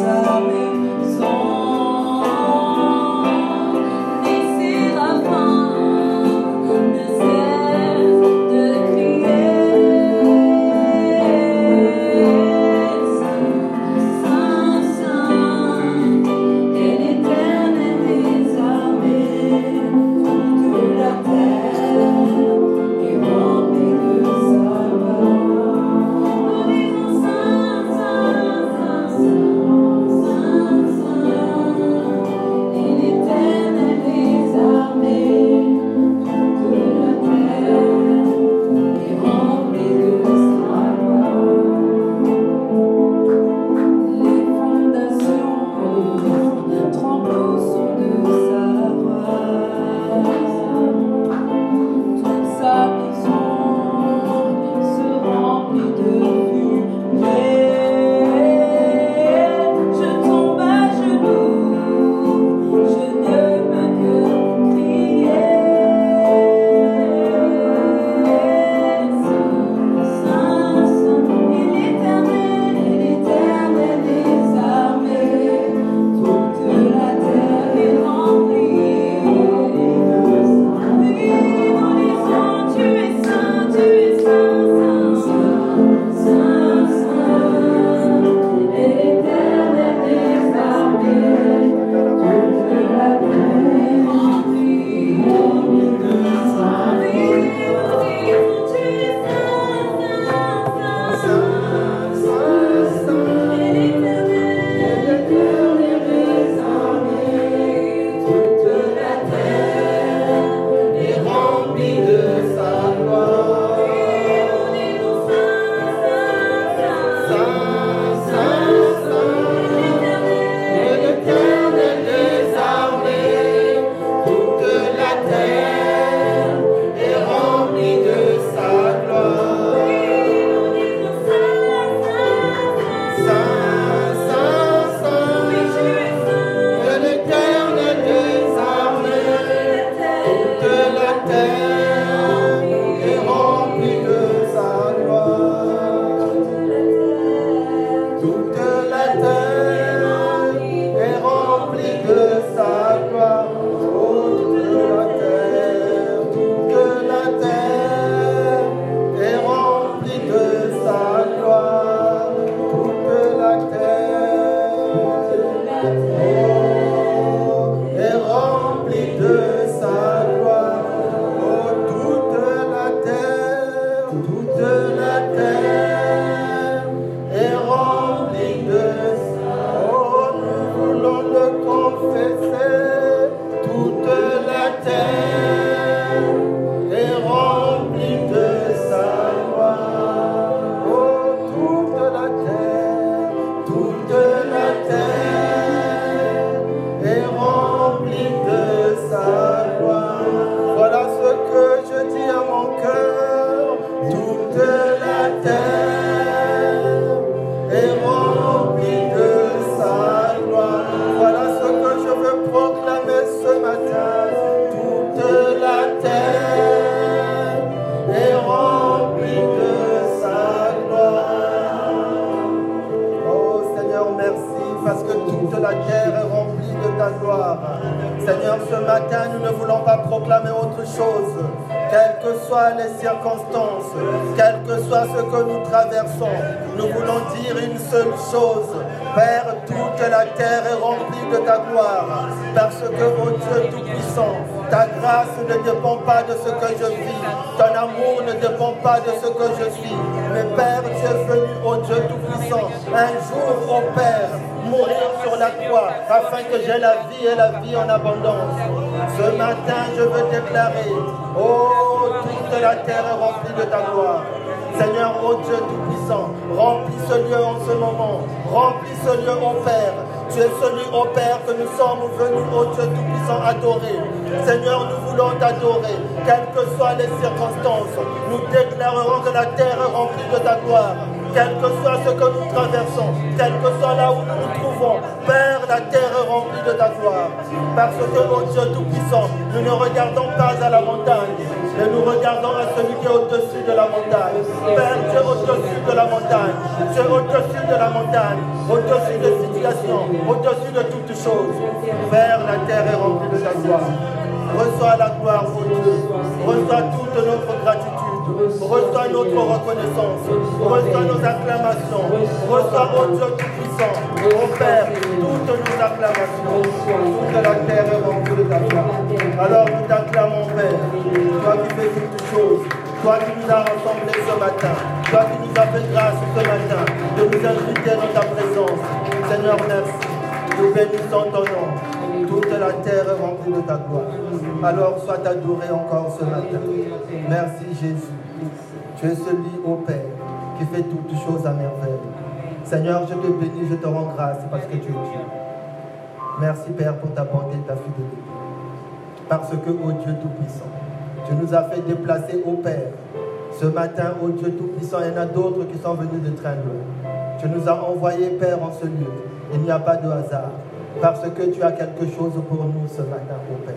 sabe, soient les circonstances, quel que soit ce que nous traversons, nous voulons dire une seule chose. Père, toute la terre est remplie de ta gloire, parce que, ô Dieu Tout-Puissant, ta grâce ne dépend pas de ce que je vis, ton amour ne dépend pas de ce que je suis. Mais Père, tu es venu, ô Dieu Tout-Puissant, un jour, ô Père, mourir sur la croix, afin que j'ai la vie et la vie en abondance. Ce matin, je veux déclarer, oh, toute la terre est remplie de ta gloire. Seigneur, ô oh Dieu Tout-Puissant, remplis ce lieu en ce moment. Remplis ce lieu, ô Père. Tu es celui, ô oh Père, que nous sommes venus, ô Dieu Tout-Puissant, adorer. Seigneur, nous voulons t'adorer, quelles que soient les circonstances. Nous déclarerons que la terre est remplie de ta gloire quel que soit ce que nous traversons, quel que soit là où nous nous trouvons, Père, la terre est remplie de ta gloire. Parce que, mon Dieu Tout-Puissant, nous ne regardons pas à la montagne, mais nous regardons à celui qui est au-dessus de la montagne. Père, tu es au-dessus de la montagne, tu es au-dessus de la montagne, au-dessus des situations, au-dessus de toutes choses. Père, la terre est remplie de ta gloire. Reçois la gloire, ô Dieu. Reçois toute notre gratitude. Reçois notre reconnaissance. Reçois nos acclamations. Reçois, ô Dieu Tout-Puissant, ô Père, toutes nos acclamations. Toute la terre est remplie de ta gloire. Alors nous t'acclamons, Père. Toi qui fais toutes choses. Toi qui nous as rassemblés ce matin. Toi qui nous as fait grâce ce matin de nous inviter dans ta présence. Seigneur, merci. Nous bénissons ton nom. Toute la terre est remplie de ta gloire. Alors sois adoré encore ce matin. Merci Jésus. Tu es celui, ô Père, qui fait toutes choses à merveille. Seigneur, je te bénis, je te rends grâce parce que tu es Dieu. Merci Père pour ta bonté et ta fidélité. Parce que, ô Dieu Tout-Puissant, tu nous as fait déplacer au Père. Ce matin, ô Dieu Tout-Puissant, il y en a d'autres qui sont venus de train Tu nous as envoyés, Père, en ce lieu. Il n'y a pas de hasard. Parce que tu as quelque chose pour nous ce matin, ô Père.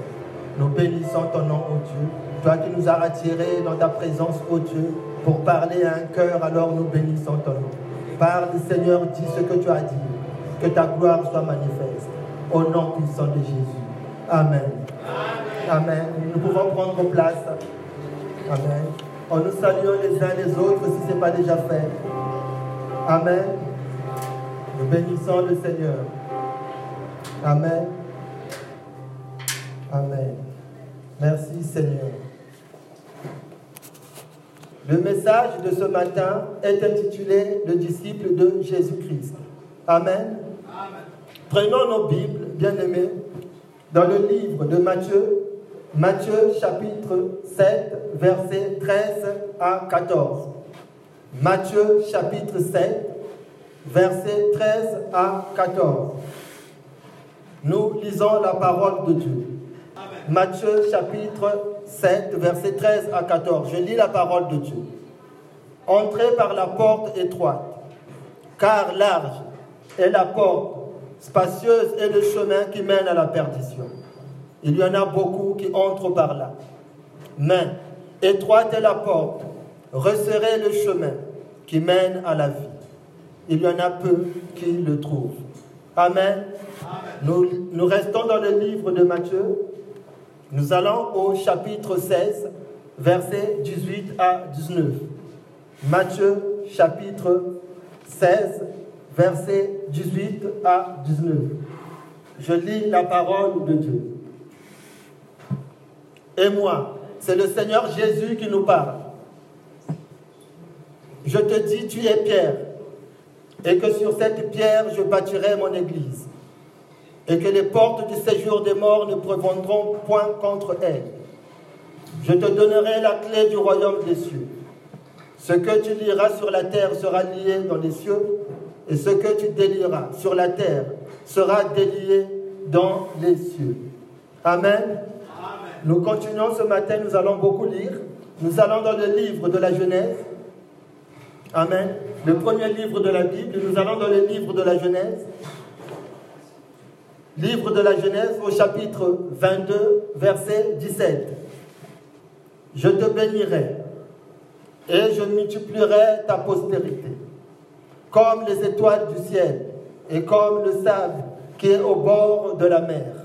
Nous bénissons ton nom, ô Dieu. Toi qui nous as attirés dans ta présence, ô Dieu, pour parler à un cœur, alors nous bénissons ton nom. Parle, Seigneur, dis ce que tu as dit. Que ta gloire soit manifeste. Au nom puissant de Jésus. Amen. Amen. Nous pouvons prendre place. Amen. En nous saluant les uns les autres si ce n'est pas déjà fait. Amen. Nous bénissons le Seigneur. Amen. Amen. Merci Seigneur. Le message de ce matin est intitulé Le disciple de Jésus-Christ. Amen. Prenons nos Bibles, bien-aimés, dans le livre de Matthieu, Matthieu chapitre 7, versets 13 à 14. Matthieu chapitre 7, versets 13 à 14. Nous lisons la parole de Dieu. Matthieu chapitre 7, versets 13 à 14. Je lis la parole de Dieu. Entrez par la porte étroite, car large est la porte, spacieuse est le chemin qui mène à la perdition. Il y en a beaucoup qui entrent par là. Mais étroite est la porte, resserrez le chemin qui mène à la vie. Il y en a peu qui le trouvent. Amen. Nous, nous restons dans le livre de Matthieu. Nous allons au chapitre 16, versets 18 à 19. Matthieu chapitre 16, versets 18 à 19. Je lis la parole de Dieu. Et moi, c'est le Seigneur Jésus qui nous parle. Je te dis, tu es Pierre, et que sur cette pierre je bâtirai mon église, et que les portes du séjour des morts ne prévendront point contre elle. Je te donnerai la clé du royaume des cieux. Ce que tu liras sur la terre sera lié dans les cieux, et ce que tu délieras sur la terre sera délié dans les cieux. Amen. Nous continuons ce matin, nous allons beaucoup lire. Nous allons dans le livre de la Genèse. Amen. Le premier livre de la Bible. Nous allons dans le livre de la Genèse. Livre de la Genèse au chapitre 22, verset 17. Je te bénirai et je multiplierai ta postérité, comme les étoiles du ciel et comme le sable qui est au bord de la mer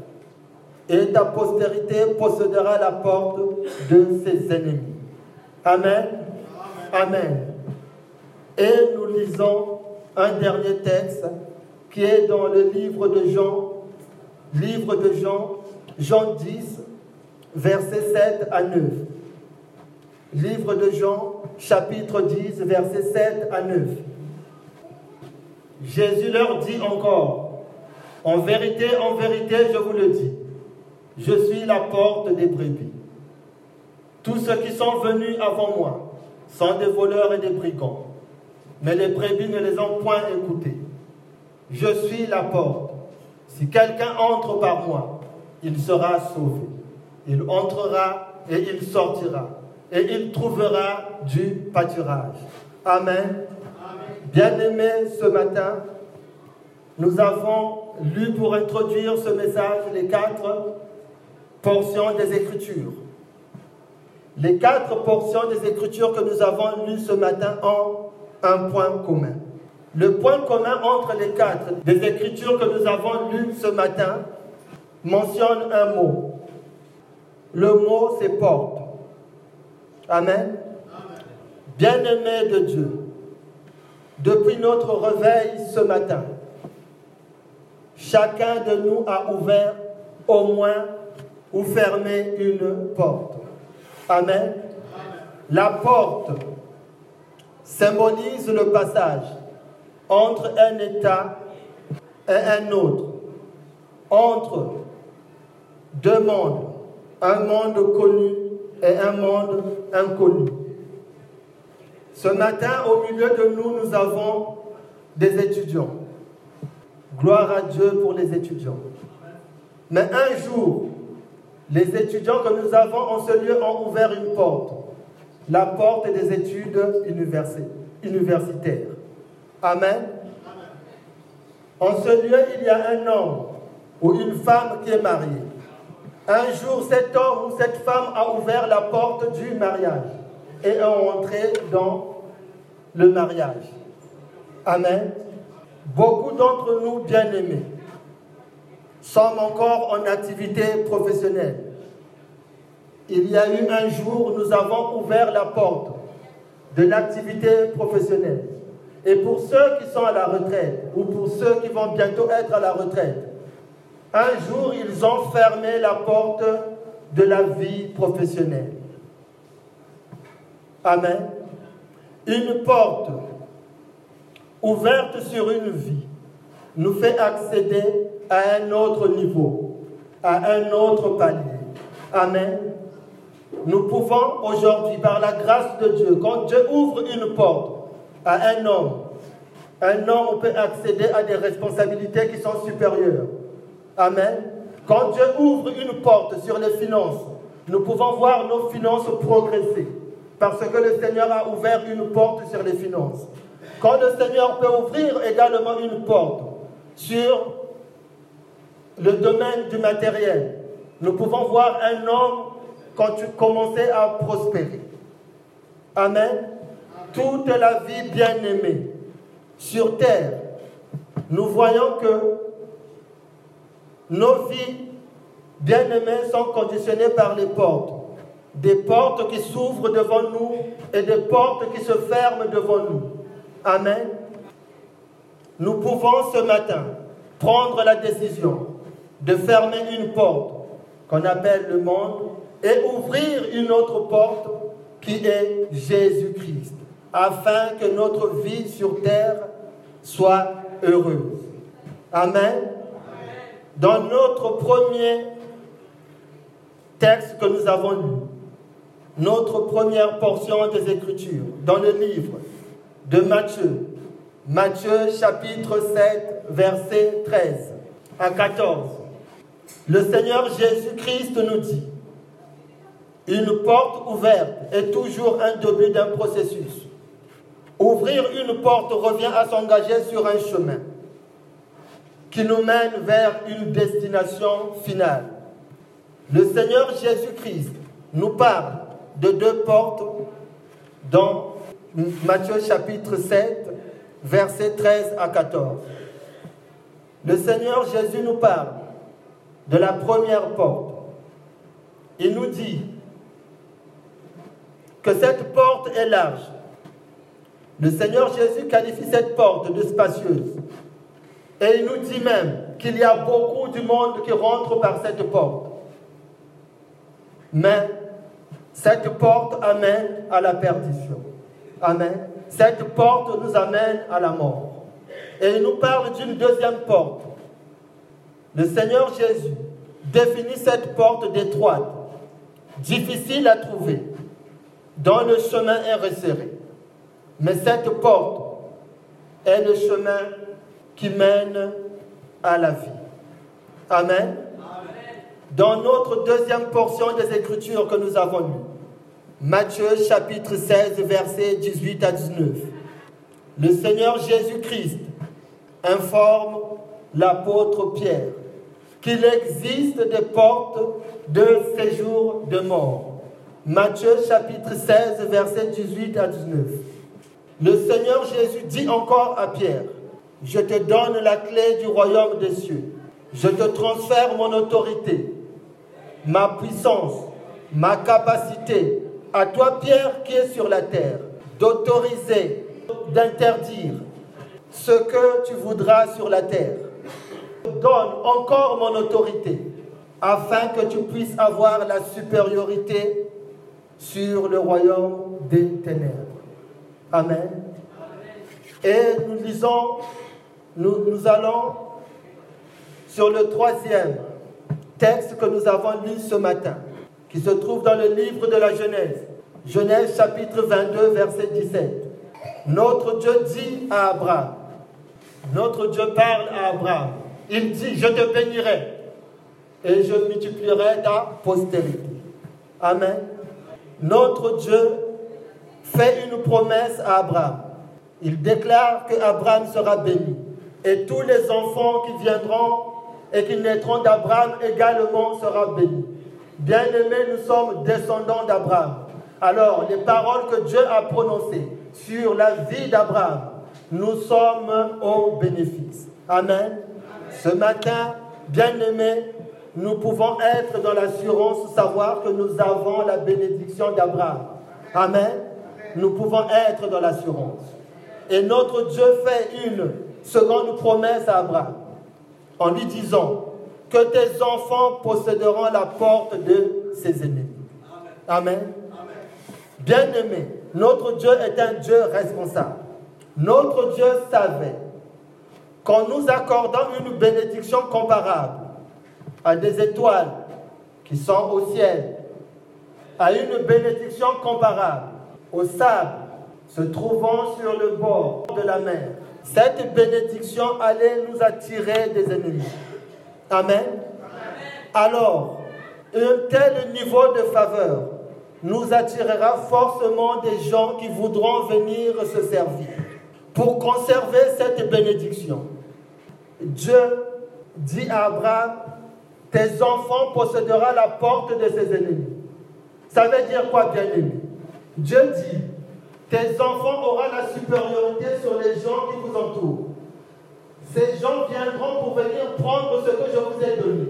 et ta postérité possédera la porte de ses ennemis. Amen. Amen. Et nous lisons un dernier texte qui est dans le livre de Jean, livre de Jean, Jean 10, versets 7 à 9. Livre de Jean, chapitre 10, versets 7 à 9. Jésus leur dit encore, en vérité, en vérité, je vous le dis, je suis la porte des brebis. Tous ceux qui sont venus avant moi sont des voleurs et des brigands, mais les brebis ne les ont point écoutés. Je suis la porte. Si quelqu'un entre par moi, il sera sauvé. Il entrera et il sortira, et il trouvera du pâturage. Amen. Bien-aimés, ce matin, nous avons lu pour introduire ce message les quatre portions des Écritures. Les quatre portions des Écritures que nous avons lues ce matin ont un point commun. Le point commun entre les quatre des écritures que nous avons lues ce matin mentionne un mot. Le mot, c'est porte. Amen. Bien-aimé de Dieu, depuis notre réveil ce matin, chacun de nous a ouvert au moins ou fermé une porte. Amen. La porte symbolise le passage entre un état et un autre, entre deux mondes, un monde connu et un monde inconnu. Ce matin, au milieu de nous, nous avons des étudiants. Gloire à Dieu pour les étudiants. Mais un jour, les étudiants que nous avons en ce lieu ont ouvert une porte. La porte des études universitaires. Amen. En ce lieu, il y a un homme ou une femme qui est mariée. Un jour, cet homme ou cette femme a ouvert la porte du mariage et est entré dans le mariage. Amen. Beaucoup d'entre nous, bien-aimés, sommes encore en activité professionnelle. Il y a eu un jour, nous avons ouvert la porte de l'activité professionnelle. Et pour ceux qui sont à la retraite, ou pour ceux qui vont bientôt être à la retraite, un jour, ils ont fermé la porte de la vie professionnelle. Amen. Une porte ouverte sur une vie nous fait accéder à un autre niveau, à un autre palier. Amen. Nous pouvons aujourd'hui, par la grâce de Dieu, quand Dieu ouvre une porte à un homme, un homme peut accéder à des responsabilités qui sont supérieures. Amen. Quand Dieu ouvre une porte sur les finances, nous pouvons voir nos finances progresser parce que le Seigneur a ouvert une porte sur les finances. Quand le Seigneur peut ouvrir également une porte sur le domaine du matériel, nous pouvons voir un homme quand tu commençais à prospérer. Amen. Toute la vie bien aimée sur terre, nous voyons que nos vies bien-aimées sont conditionnées par les portes. Des portes qui s'ouvrent devant nous et des portes qui se ferment devant nous. Amen. Nous pouvons ce matin prendre la décision de fermer une porte qu'on appelle le monde et ouvrir une autre porte qui est Jésus-Christ, afin que notre vie sur terre soit heureuse. Amen dans notre premier texte que nous avons lu, notre première portion des Écritures, dans le livre de Matthieu, Matthieu chapitre 7, verset 13 à 14, le Seigneur Jésus-Christ nous dit, une porte ouverte est toujours un début d'un processus. Ouvrir une porte revient à s'engager sur un chemin qui nous mène vers une destination finale. Le Seigneur Jésus-Christ nous parle de deux portes dans Matthieu chapitre 7, versets 13 à 14. Le Seigneur Jésus nous parle de la première porte. Il nous dit que cette porte est large. Le Seigneur Jésus qualifie cette porte de spacieuse. Et il nous dit même qu'il y a beaucoup du monde qui rentre par cette porte. Mais cette porte amène à la perdition. Amen. Cette porte nous amène à la mort. Et il nous parle d'une deuxième porte. Le Seigneur Jésus définit cette porte d'étroite, difficile à trouver, dont le chemin est resserré. Mais cette porte est le chemin qui mène à la vie. Amen. Dans notre deuxième portion des Écritures que nous avons lues, Matthieu chapitre 16, versets 18 à 19, le Seigneur Jésus-Christ informe l'apôtre Pierre qu'il existe des portes de séjour de mort. Matthieu chapitre 16, versets 18 à 19. Le Seigneur Jésus dit encore à Pierre, je te donne la clé du royaume des cieux. Je te transfère mon autorité, ma puissance, ma capacité, à toi Pierre qui es sur la terre, d'autoriser, d'interdire ce que tu voudras sur la terre. Donne encore mon autorité afin que tu puisses avoir la supériorité sur le royaume des ténèbres. Amen. Et nous lisons, nous, allons sur le troisième texte que nous avons lu ce matin, qui se trouve dans le livre de la Genèse. Genèse chapitre 22, verset 17. Notre Dieu dit à Abraham, notre Dieu parle à Abraham, il dit, je te bénirai et je multiplierai ta postérité. Amen. Notre Dieu fait une promesse à Abraham. Il déclare que Abraham sera béni et tous les enfants qui viendront et qui naîtront d'Abraham également seront bénis. Bien-aimés, nous sommes descendants d'Abraham. Alors, les paroles que Dieu a prononcées sur la vie d'Abraham, nous sommes au bénéfice. Amen. Ce matin, bien-aimés, nous pouvons être dans l'assurance, savoir que nous avons la bénédiction d'Abraham. Amen. Nous pouvons être dans l'assurance. Et notre Dieu fait une seconde promesse à Abraham en lui disant que tes enfants posséderont la porte de ses ennemis. Amen. Bien-aimé, notre Dieu est un Dieu responsable. Notre Dieu savait qu'en nous accordant une bénédiction comparable à des étoiles qui sont au ciel, à une bénédiction comparable au sable se trouvant sur le bord de la mer. Cette bénédiction allait nous attirer des ennemis. Amen. Alors, un tel niveau de faveur nous attirera forcément des gens qui voudront venir se servir. Pour conserver cette bénédiction, Dieu dit à Abraham, tes enfants posséderont la porte de ses ennemis. Ça veut dire quoi, bien aimé Dieu dit, tes enfants auront la supériorité sur les gens qui vous entourent. Ces gens viendront pour venir prendre ce que je vous ai donné.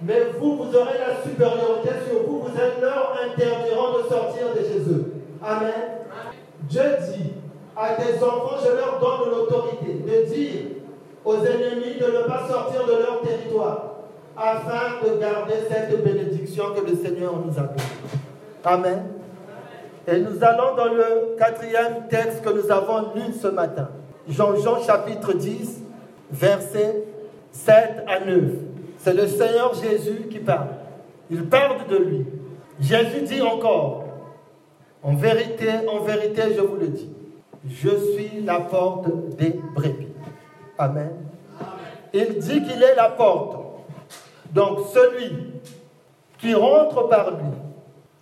Mais vous, vous aurez la supériorité sur vous. Vous leur interdiront de sortir de chez eux. Amen. Dieu dit à tes enfants, je leur donne l'autorité de dire aux ennemis de ne pas sortir de leur territoire afin de garder cette bénédiction que le Seigneur nous a donnée. Amen. Et nous allons dans le quatrième texte que nous avons lu ce matin. Jean-Jean chapitre 10, versets 7 à 9. C'est le Seigneur Jésus qui parle. Il parle de lui. Jésus dit encore, en vérité, en vérité, je vous le dis, je suis la porte des brebis. Amen. Il dit qu'il est la porte. Donc celui qui rentre par lui,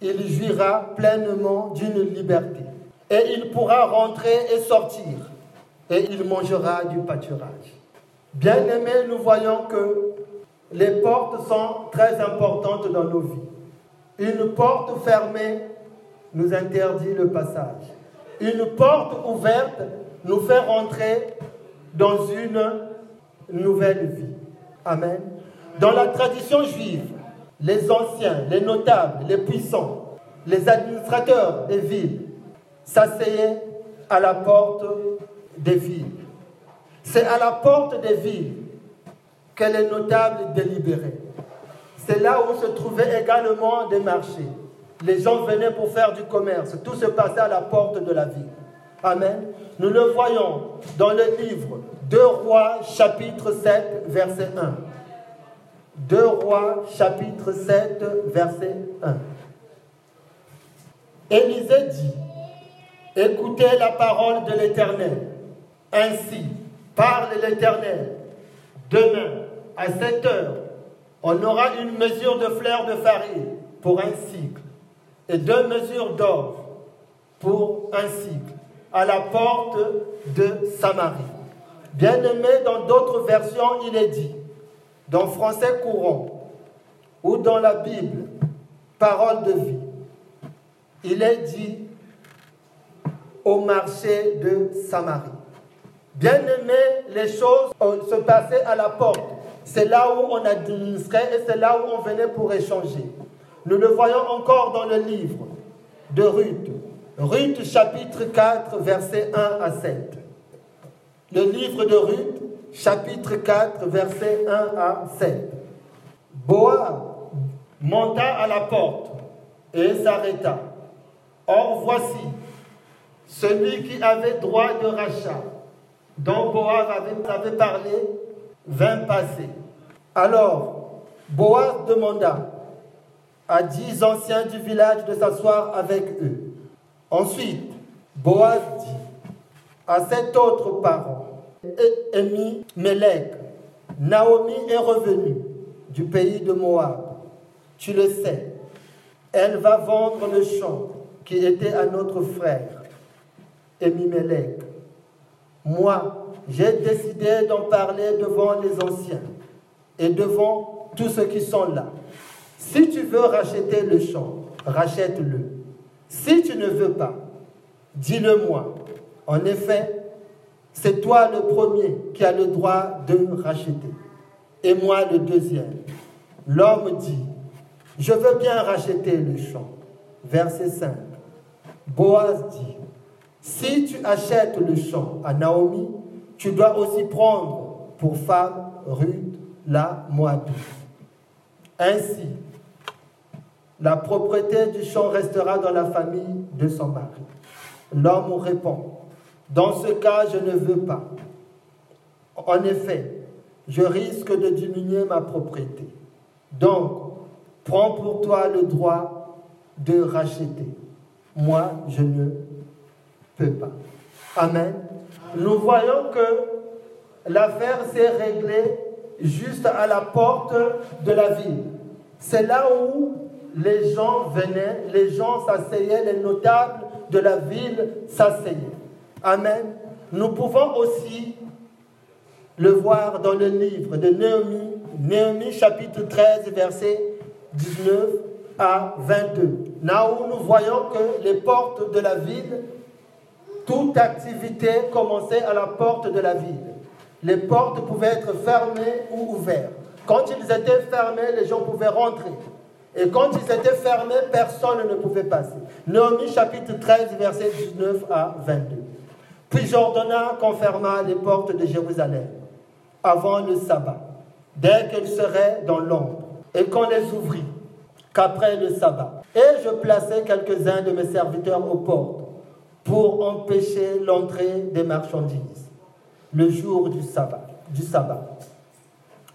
il jouira pleinement d'une liberté. Et il pourra rentrer et sortir. Et il mangera du pâturage. Bien aimé, nous voyons que les portes sont très importantes dans nos vies. Une porte fermée nous interdit le passage. Une porte ouverte nous fait rentrer dans une nouvelle vie. Amen. Dans la tradition juive, les anciens, les notables, les puissants, les administrateurs des villes s'asseyaient à la porte des villes. C'est à la porte des villes que les notables délibéraient. C'est là où se trouvaient également des marchés. Les gens venaient pour faire du commerce. Tout se passait à la porte de la ville. Amen. Nous le voyons dans le livre 2 Rois chapitre 7 verset 1. 2 Rois chapitre 7 verset 1. Élisée dit, écoutez la parole de l'Éternel. Ainsi, parle l'Éternel. Demain, à 7 heures, on aura une mesure de fleurs de farine pour un cycle et deux mesures d'or pour un cycle à la porte de Samarie. Bien aimé, dans d'autres versions, il est dit, dans français courant ou dans la Bible, parole de vie, il est dit au marché de Samarie. Bien aimé, les choses se passaient à la porte. C'est là où on administrait et c'est là où on venait pour échanger. Nous le voyons encore dans le livre de Ruth. Ruth chapitre 4, versets 1 à 7. Le livre de Ruth, chapitre 4, versets 1 à 7. Boaz monta à la porte et s'arrêta. Or voici, celui qui avait droit de rachat, dont Boaz avait, parlé, vint passer. Alors, Boaz demanda à dix anciens du village de s'asseoir avec eux. Ensuite, Boaz dit à cet autre parent, Emi Melech, Naomi est revenue du pays de Moab. Tu le sais, elle va vendre le champ qui était à notre frère, Emimelech. Moi, j'ai décidé d'en parler devant les anciens et devant tous ceux qui sont là. Si tu veux racheter le champ, rachète-le. Si tu ne veux pas, dis-le-moi. En effet, c'est toi le premier qui as le droit de racheter, et moi le deuxième. L'homme dit, je veux bien racheter le champ. Verset 5. Boaz dit, si tu achètes le champ à Naomi, tu dois aussi prendre pour femme Ruth la Moabite. Ainsi, la propriété du champ restera dans la famille de son mari. L'homme répond, dans ce cas, je ne veux pas. En effet, je risque de diminuer ma propriété. Donc, prends pour toi le droit de racheter. Moi, je ne peux pas. Amen. Nous voyons que l'affaire s'est réglée juste à la porte de la ville. C'est là où les gens venaient, les gens s'asseyaient, les notables de la ville s'asseyaient. Amen. Nous pouvons aussi le voir dans le livre de Néhémie, Néhémie chapitre 13, verset 19 à 22. Là où nous voyons que les portes de la ville, toute activité commençait à la porte de la ville. Les portes pouvaient être fermées ou ouvertes. Quand ils étaient fermés, les gens pouvaient rentrer. Et quand ils étaient fermés, personne ne pouvait passer. Néhémie chapitre 13, verset 19 à 22. Puis j'ordonna qu'on fermât les portes de Jérusalem avant le sabbat, dès qu'elles seraient dans l'ombre, et qu'on les ouvrit qu'après le sabbat. Et je plaçai quelques-uns de mes serviteurs aux portes pour empêcher l'entrée des marchandises le jour du sabbat. Du sabbat.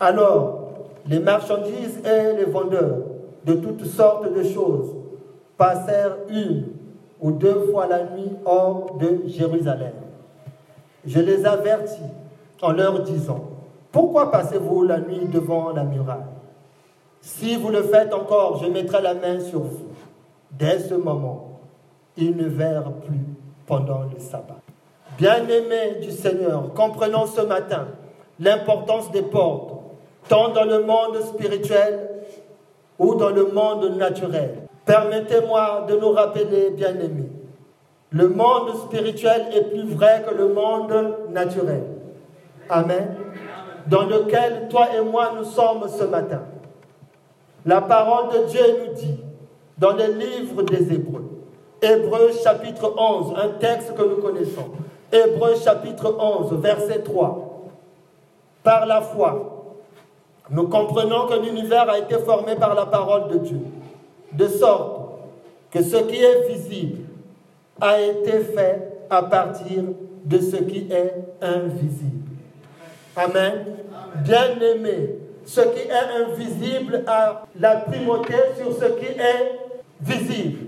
Alors, les marchandises et les vendeurs de toutes sortes de choses passèrent une ou deux fois la nuit hors de Jérusalem. Je les avertis en leur disant, pourquoi passez-vous la nuit devant la muraille? Si vous le faites encore, je mettrai la main sur vous. Dès ce moment, ils ne verrent plus pendant le sabbat. Bien-aimés du Seigneur, comprenons ce matin l'importance des portes, tant dans le monde spirituel ou dans le monde naturel. Permettez-moi de nous rappeler, bien-aimés, le monde spirituel est plus vrai que le monde naturel. Amen. Dans lequel toi et moi nous sommes ce matin. La parole de Dieu nous dit dans le livre des Hébreux, Hébreux chapitre 11, un texte que nous connaissons. Hébreux chapitre 11, verset 3. Par la foi, nous comprenons que l'univers a été formé par la parole de Dieu, de sorte que ce qui est visible a été fait à partir de ce qui est invisible. Amen. Bien-aimé, ce qui est invisible a la primauté sur ce qui est visible.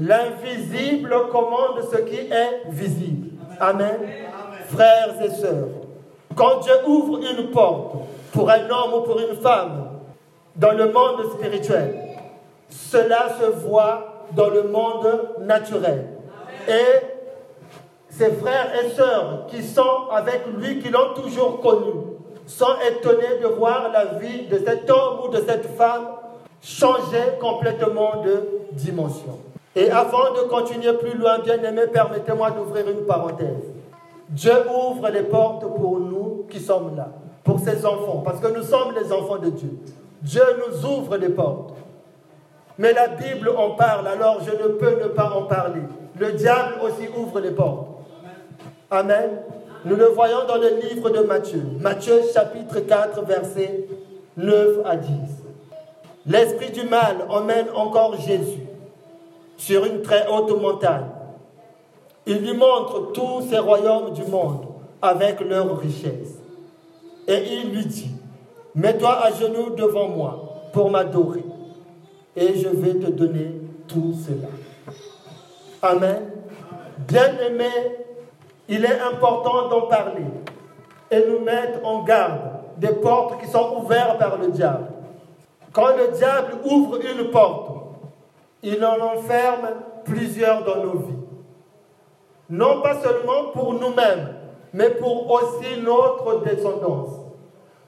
L'invisible commande ce qui est visible. Amen. Frères et sœurs, quand Dieu ouvre une porte pour un homme ou pour une femme dans le monde spirituel, cela se voit dans le monde naturel. Et ses frères et sœurs qui sont avec lui, qui l'ont toujours connu, sont étonnés de voir la vie de cet homme ou de cette femme changer complètement de dimension. Et avant de continuer plus loin, bien aimé, permettez-moi d'ouvrir une parenthèse. Dieu ouvre les portes pour nous qui sommes là, pour ses enfants, parce que nous sommes les enfants de Dieu. Dieu nous ouvre les portes. Mais la Bible en parle, alors je ne peux ne pas en parler. Le diable aussi ouvre les portes. Amen. Nous le voyons dans le livre de Matthieu. Matthieu chapitre 4, versets 9 à 10. L'esprit du mal emmène encore Jésus sur une très haute montagne. Il lui montre tous ces royaumes du monde avec leurs richesses. Et il lui dit, mets-toi à genoux devant moi pour m'adorer. Et je vais te donner tout cela. Amen. Bien-aimé, il est important d'en parler et nous mettre en garde des portes qui sont ouvertes par le diable. Quand le diable ouvre une porte, il en enferme plusieurs dans nos vies. Non pas seulement pour nous-mêmes, mais pour aussi notre descendance.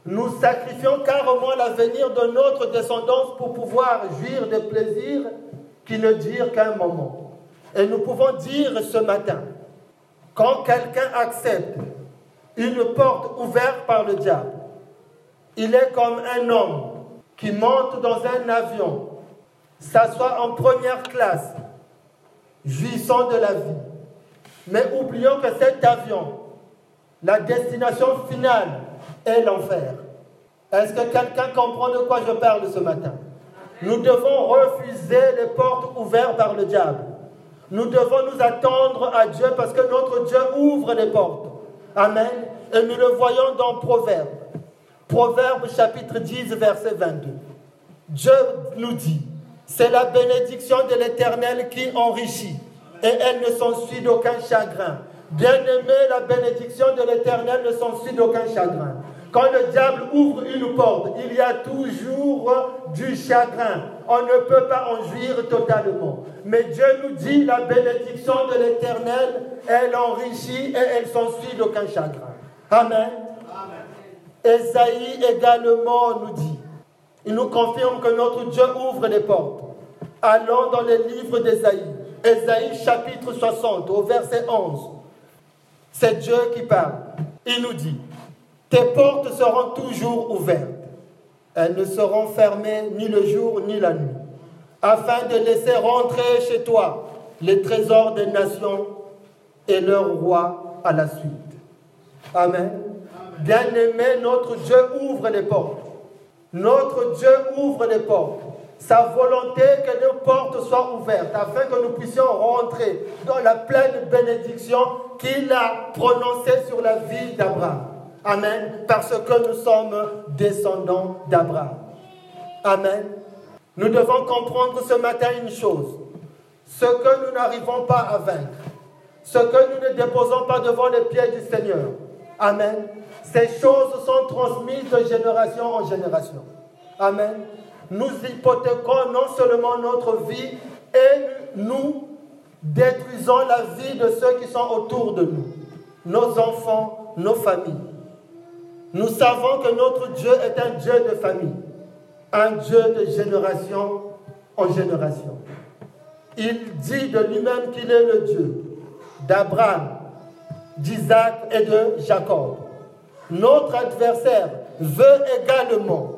Nous sacrifions carrément l'avenir de notre descendance pour pouvoir jouir des plaisirs qui ne durent qu'un moment. Et nous pouvons dire ce matin, quand quelqu'un accepte une porte ouverte par le diable, il est comme un homme qui monte dans un avion s'assoit en première classe, jouissant de la vie. Mais oublions que cet avion, la destination finale est l'enfer. Est-ce que quelqu'un comprend de quoi je parle ce matin? Nous devons refuser les portes ouvertes par le diable. Nous devons nous attendre à Dieu parce que notre Dieu ouvre les portes. Amen. Et nous le voyons dans Proverbe. Proverbe chapitre 10, verset 22. Dieu nous dit, c'est la bénédiction de l'Éternel qui enrichit et elle ne s'ensuit d'aucun chagrin. Bien-aimé, la bénédiction de l'Éternel ne s'ensuit d'aucun chagrin. Quand le diable ouvre une porte, il y a toujours du chagrin. On ne peut pas en jouir totalement. Mais Dieu nous dit, la bénédiction de l'Éternel, elle enrichit et elle s'ensuit d'aucun chagrin. Amen. Amen. Esaïe également nous dit, il nous confirme que notre Dieu ouvre les portes. Allons dans les livres d'Ésaïe. Ésaïe chapitre 60 au verset 11. C'est Dieu qui parle. Il nous dit, tes portes seront toujours ouvertes. Elles ne seront fermées ni le jour ni la nuit, afin de laisser rentrer chez toi les trésors des nations et leurs rois à la suite. Amen. Bien-aimé, notre Dieu ouvre les portes. Notre Dieu ouvre les portes. Sa volonté que nos portes soient ouvertes afin que nous puissions rentrer dans la pleine bénédiction qu'il a prononcée sur la vie d'Abraham. Amen. Parce que nous sommes descendants d'Abraham. Amen. Nous devons comprendre ce matin une chose. Ce que nous n'arrivons pas à vaincre, ce que nous ne déposons pas devant les pieds du Seigneur. Amen ces choses sont transmises de génération en génération. Amen. Nous hypothéquons non seulement notre vie, et nous détruisons la vie de ceux qui sont autour de nous, nos enfants, nos familles. Nous savons que notre Dieu est un Dieu de famille, un Dieu de génération en génération. Il dit de lui-même qu'il est le Dieu d'Abraham, d'Isaac et de Jacob. Notre adversaire veut également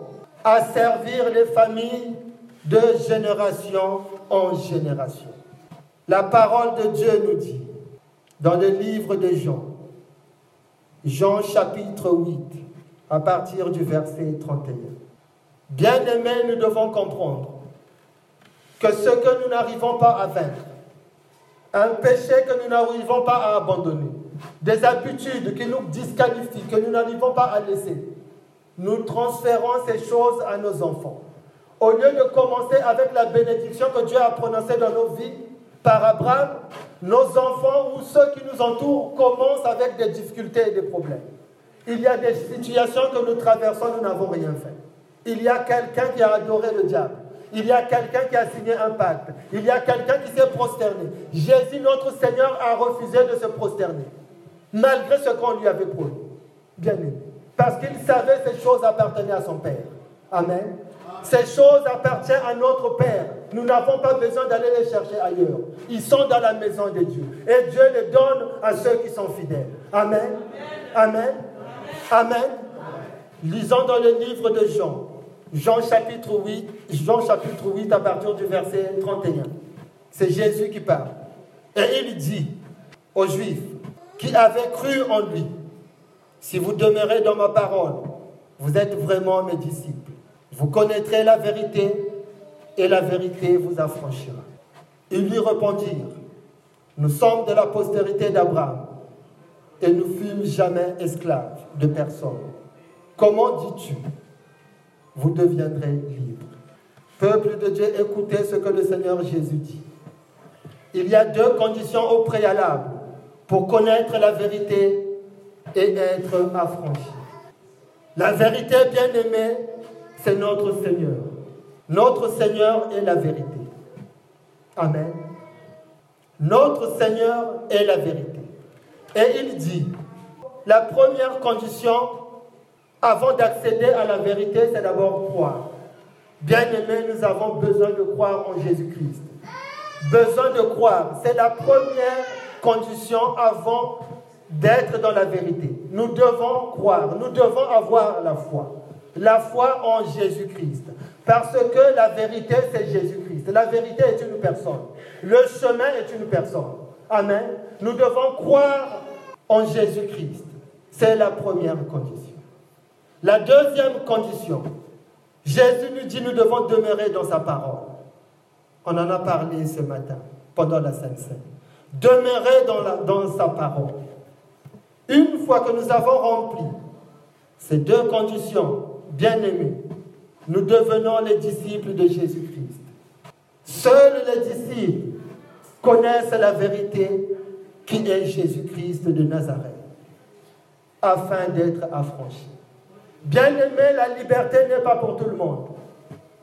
asservir les familles de génération en génération. La parole de Dieu nous dit, dans le livre de Jean, Jean chapitre 8, à partir du verset 31. Bien-aimés, nous devons comprendre que ce que nous n'arrivons pas à vaincre, un péché que nous n'arrivons pas à abandonner, des habitudes qui nous disqualifient, que nous n'arrivons pas à laisser, nous transférons ces choses à nos enfants. Au lieu de commencer avec la bénédiction que Dieu a prononcée dans nos vies par Abraham, nos enfants ou ceux qui nous entourent commencent avec des difficultés et des problèmes. Il y a des situations que nous traversons, nous n'avons rien fait. Il y a quelqu'un qui a adoré le diable. Il y a quelqu'un qui a signé un pacte. Il y a quelqu'un qui s'est prosterné. Jésus, notre Seigneur, a refusé de se prosterner malgré ce qu'on lui avait promis. Bien aimé. Parce qu'il savait que ces choses appartenaient à son Père. Amen. Ces choses appartiennent à notre Père. Nous n'avons pas besoin d'aller les chercher ailleurs. Ils sont dans la maison de Dieu. Et Dieu les donne à ceux qui sont fidèles. Amen. Amen. Amen. Lisons dans le livre de Jean. Jean chapitre 8, Jean chapitre 8 à partir du verset 31. C'est Jésus qui parle. Et il dit aux Juifs qui avaient cru en lui, si vous demeurez dans ma parole, vous êtes vraiment mes disciples. Vous connaîtrez la vérité et la vérité vous affranchira. Ils lui répondirent, nous sommes de la postérité d'Abraham et nous fûmes jamais esclaves de personne. Comment dis-tu, vous deviendrez libres? Peuple de Dieu, écoutez ce que le Seigneur Jésus dit. Il y a deux conditions au préalable pour connaître la vérité et être affranchi. La vérité, bien aimée, c'est notre Seigneur. Notre Seigneur est la vérité. Amen. Notre Seigneur est la vérité. Et il dit, la première condition avant d'accéder à la vérité, c'est d'abord croire. Bien aimé, nous avons besoin de croire en Jésus-Christ. Besoin de croire, c'est la première condition avant d'être dans la vérité. Nous devons croire, nous devons avoir la foi. La foi en Jésus-Christ. Parce que la vérité, c'est Jésus-Christ. La vérité est une personne. Le chemin est une personne. Amen. Nous devons croire en Jésus-Christ. C'est la première condition. La deuxième condition, Jésus nous dit nous devons demeurer dans sa parole. On en a parlé ce matin pendant la Sainte Seine. Demeurer dans, dans sa parole. Une fois que nous avons rempli ces deux conditions, bien aimés, nous devenons les disciples de Jésus-Christ. Seuls les disciples connaissent la vérité qui est Jésus-Christ de Nazareth, afin d'être affranchis. Bien aimé, la liberté n'est pas pour tout le monde.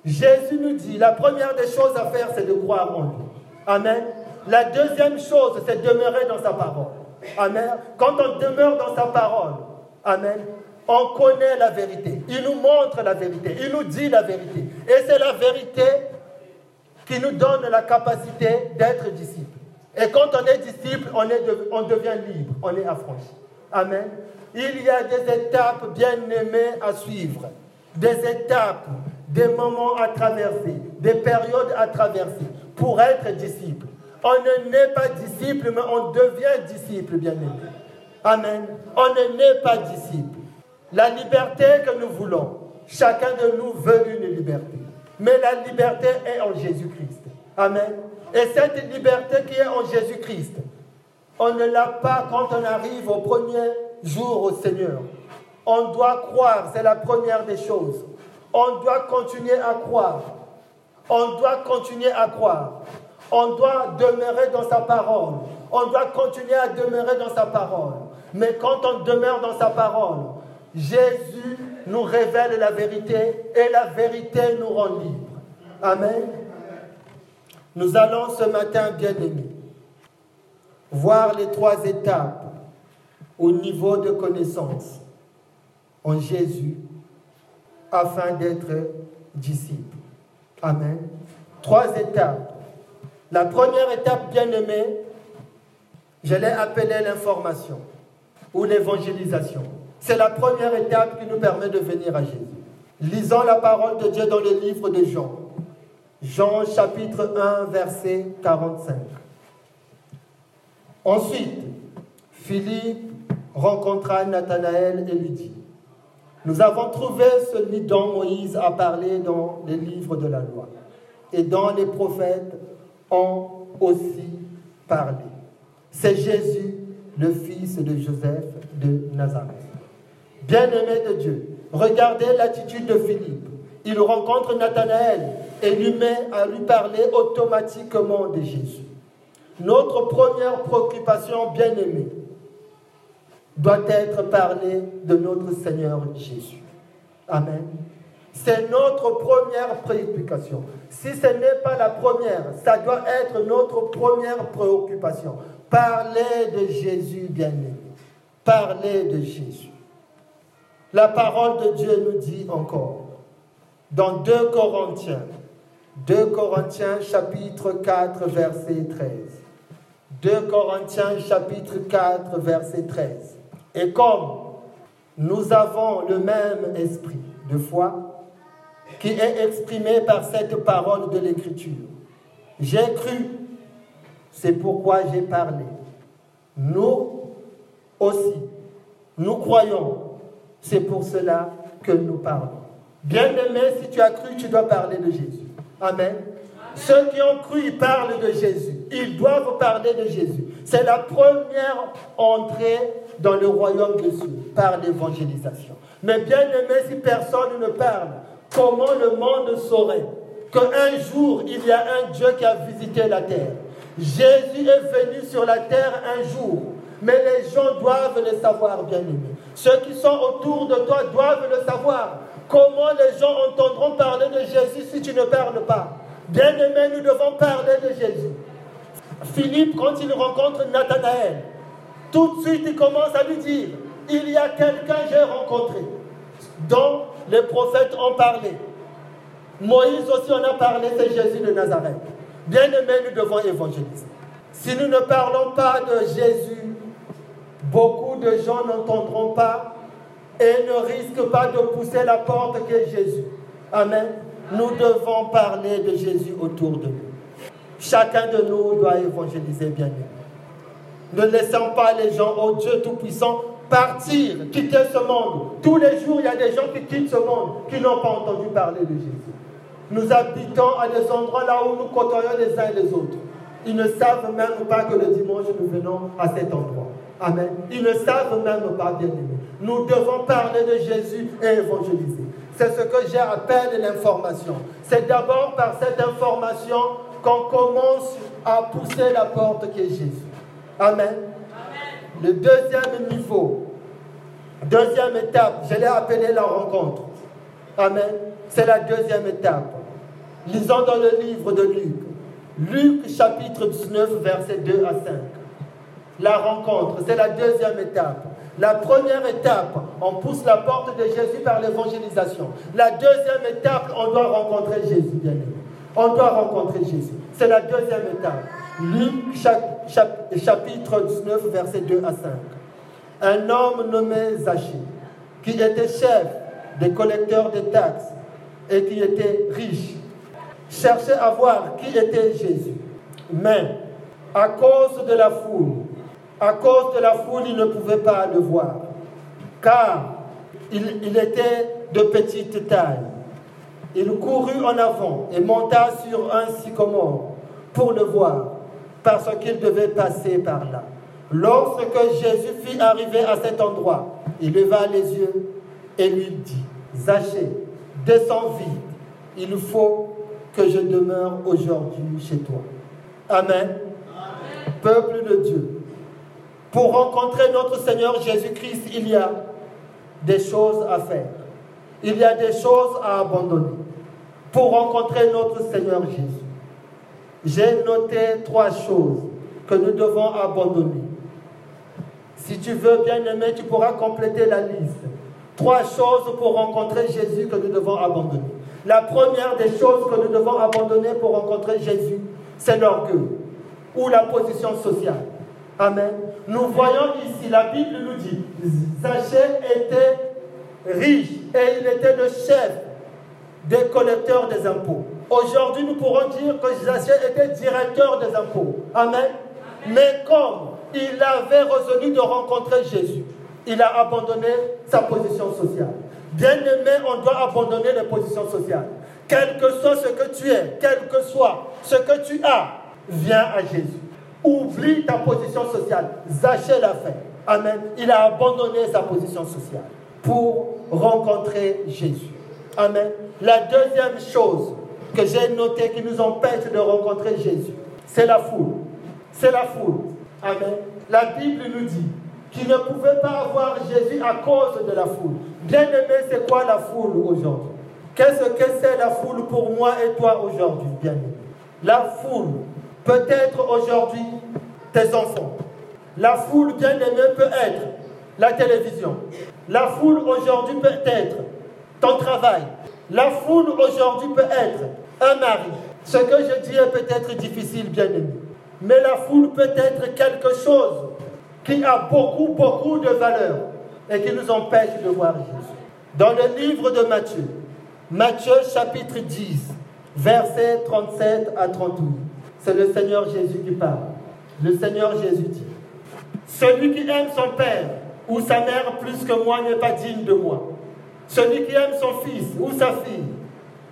Jésus nous dit, la première des choses à faire, c'est de croire en lui. Amen. La deuxième chose, c'est de demeurer dans sa parole. Amen. Quand on demeure dans sa parole, Amen, on connaît la vérité. Il nous montre la vérité. Il nous dit la vérité. Et c'est la vérité qui nous donne la capacité d'être disciple. Et quand on est disciple, on, est on devient libre, on est affranchi. Amen. Il y a des étapes bien aimées à suivre. Des étapes, des moments à traverser, des périodes à traverser pour être disciple. On ne naît pas disciple, mais on devient disciple, bien aimé. Amen. On ne naît pas disciple. La liberté que nous voulons, chacun de nous veut une liberté. Mais la liberté est en Jésus-Christ. Amen. Et cette liberté qui est en Jésus-Christ, on ne l'a pas quand on arrive au premier jour au Seigneur. On doit croire, c'est la première des choses. On doit continuer à croire. On doit continuer à croire. On doit demeurer dans sa parole. On doit continuer à demeurer dans sa parole. Mais quand on demeure dans sa parole, Jésus nous révèle la vérité et la vérité nous rend libres. Amen. Nous allons ce matin, bien aimés, voir les trois étapes au niveau de connaissance en Jésus afin d'être disciple. Amen. Trois étapes. La première étape, bien aimée, je l'ai appelée l'information ou l'évangélisation. C'est la première étape qui nous permet de venir à Jésus. Lisons la parole de Dieu dans le livre de Jean. Jean chapitre 1, verset 45. Ensuite, Philippe rencontra Nathanaël et lui dit, nous avons trouvé celui dont Moïse a parlé dans les livres de la loi et dont les prophètes ont aussi parlé. C'est Jésus, le fils de Joseph de Nazareth. Bien-aimé de Dieu, regardez l'attitude de Philippe. Il rencontre Nathanaël et lui met à lui parler automatiquement de Jésus. Notre première préoccupation, bien-aimée, doit être parler de notre Seigneur Jésus. Amen. C'est notre première préoccupation. Si ce n'est pas la première, ça doit être notre première préoccupation. Parler de Jésus bien-aimé. Parler de Jésus. La parole de Dieu nous dit encore, dans 2 Corinthiens. 2 Corinthiens chapitre 4 verset 13. 2 Corinthiens chapitre 4 verset 13. Et comme nous avons le même esprit de foi qui est exprimé par cette parole de l'Écriture, j'ai cru, c'est pourquoi j'ai parlé. Nous aussi, nous croyons, c'est pour cela que nous parlons. Bien-aimé, si tu as cru, tu dois parler de Jésus. Amen. Ceux qui ont cru, ils parlent de Jésus. Ils doivent parler de Jésus. C'est la première entrée dans le royaume de Dieu par l'évangélisation. Mais bien aimé, si personne ne parle, comment le monde saurait qu'un jour, il y a un Dieu qui a visité la terre? Jésus est venu sur la terre un jour, mais les gens doivent le savoir, bien aimé. Ceux qui sont autour de toi doivent le savoir. Comment les gens entendront parler de Jésus si tu ne parles pas? Bien-aimé, nous devons parler de Jésus. Philippe, quand il rencontre Nathanaël, tout de suite il commence à lui dire, il y a quelqu'un que j'ai rencontré, dont les prophètes ont parlé. Moïse aussi en a parlé, c'est Jésus de Nazareth. Bien-aimé, nous devons évangéliser. Si nous ne parlons pas de Jésus, beaucoup de gens n'entendront pas et ne risquent pas de pousser la porte qui est Jésus. Amen. Nous devons parler de Jésus autour de nous. Chacun de nous doit évangéliser bien Ne laissons pas les gens, oh Dieu Tout-Puissant, partir, quitter ce monde. Tous les jours, il y a des gens qui quittent ce monde, qui n'ont pas entendu parler de Jésus. Nous habitons à des endroits là où nous côtoyons les uns et les autres. Ils ne savent même pas que le dimanche, nous venons à cet endroit. Amen. Ils ne savent même pas, bien aimé. Nous devons parler de Jésus et évangéliser. C'est ce que j'ai appelé l'information. C'est d'abord par cette information qu'on commence à pousser la porte qui est Jésus. Amen. Le deuxième niveau, deuxième étape, je l'ai appelé la rencontre. Amen. C'est la deuxième étape. Lisons dans le livre de Luc. Luc chapitre 19, verset 2 à 5. La rencontre, c'est la deuxième étape. La première étape, on pousse la porte de Jésus par l'évangélisation. La deuxième étape, on doit rencontrer Jésus, bien aimé. On doit rencontrer Jésus. C'est la deuxième étape. Luc chapitre 19, verset 2 à 5. Un homme nommé Zachée, qui était chef des collecteurs de taxes et qui était riche, cherchait à voir qui était Jésus. Mais à cause de la foule, à cause de la foule, il ne pouvait pas le voir, car il était de petite taille. Il courut en avant et monta sur un sycomore pour le voir, parce qu'il devait passer par là. Lorsque Jésus fit arriver à cet endroit, il leva les yeux et lui dit, Zachée, descends vite, il faut que je demeure aujourd'hui chez toi. Amen. Peuple de Dieu, pour rencontrer notre Seigneur Jésus-Christ, il y a des choses à faire. Il y a des choses à abandonner pour rencontrer notre Seigneur Jésus. J'ai noté trois choses que nous devons abandonner. Si tu veux bien aimer, tu pourras compléter la liste. Trois choses pour rencontrer Jésus que nous devons abandonner. La première des choses que nous devons abandonner pour rencontrer Jésus, c'est l'orgueil ou la position sociale. Amen. Nous voyons ici, la Bible nous dit, Zachée était riche et il était le chef des collecteurs des impôts. Aujourd'hui, nous pourrons dire que Zachée était directeur des impôts. Amen. Mais comme il avait résolu de rencontrer Jésus, il a abandonné sa position sociale. Bien aimé, on doit abandonner les positions sociales. Quel que soit ce que tu es, quel que soit ce que tu as, viens à Jésus. Oublie ta position sociale. Zachée l'a fait. Amen. Il a abandonné sa position sociale pour rencontrer Jésus. Amen. La deuxième chose que j'ai notée qui nous empêche de rencontrer Jésus, c'est la foule. C'est la foule. Amen. La Bible nous dit qu'il ne pouvait pas avoir Jésus à cause de la foule. Bien aimé, c'est quoi la foule aujourd'hui? Qu'est-ce que c'est la foule pour moi et toi aujourd'hui, bien aimé? La foule, peut-être aujourd'hui tes enfants. La foule bien aimée peut être la télévision. La foule aujourd'hui peut être ton travail. La foule aujourd'hui peut être un mari. Ce que je dis est peut-être difficile, bien aimé. Mais la foule peut être quelque chose qui a beaucoup, beaucoup de valeur et qui nous empêche de voir Jésus. Dans le livre de Matthieu, Matthieu chapitre 10, versets 37 à 38, c'est le Seigneur Jésus qui parle. Le Seigneur Jésus dit, Celui qui aime son père ou sa mère plus que moi n'est pas digne de moi. Celui qui aime son fils ou sa fille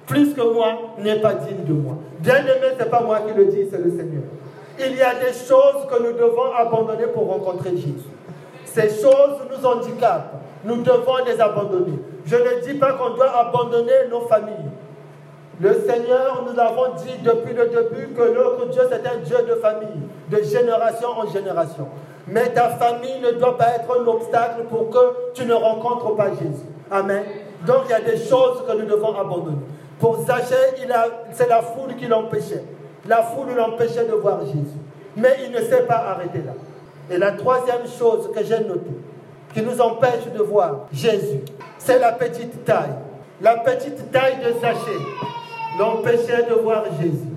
plus que moi n'est pas digne de moi. Bien aimé, ce n'est pas moi qui le dis, c'est le Seigneur. Il y a des choses que nous devons abandonner pour rencontrer Jésus. Ces choses nous handicapent. Nous devons les abandonner. Je ne dis pas qu'on doit abandonner nos familles. Le Seigneur, nous avons dit depuis le début que notre Dieu, c'est un Dieu de famille, de génération en génération. Mais ta famille ne doit pas être un obstacle pour que tu ne rencontres pas Jésus. Amen. Donc il y a des choses que nous devons abandonner. Pour Zachée, c'est la foule qui l'empêchait. La foule l'empêchait de voir Jésus. Mais il ne s'est pas arrêté là. Et la troisième chose que j'ai notée, qui nous empêche de voir Jésus, c'est la petite taille. La petite taille de Zachée l'empêchait de voir Jésus.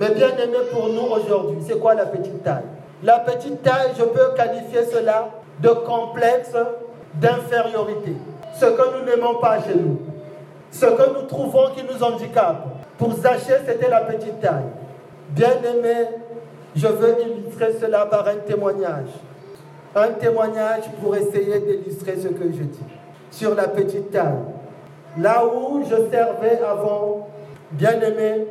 Mais bien aimé pour nous aujourd'hui, c'est quoi la petite taille? La petite taille, je peux qualifier cela de complexe d'infériorité. Ce que nous n'aimons pas chez nous. Ce que nous trouvons qui nous handicape. Pour Zachée, c'était la petite taille. Bien aimé, je veux illustrer cela par un témoignage. Un témoignage pour essayer d'illustrer ce que je dis. Sur la petite taille. Là où je servais avant, bien aimé,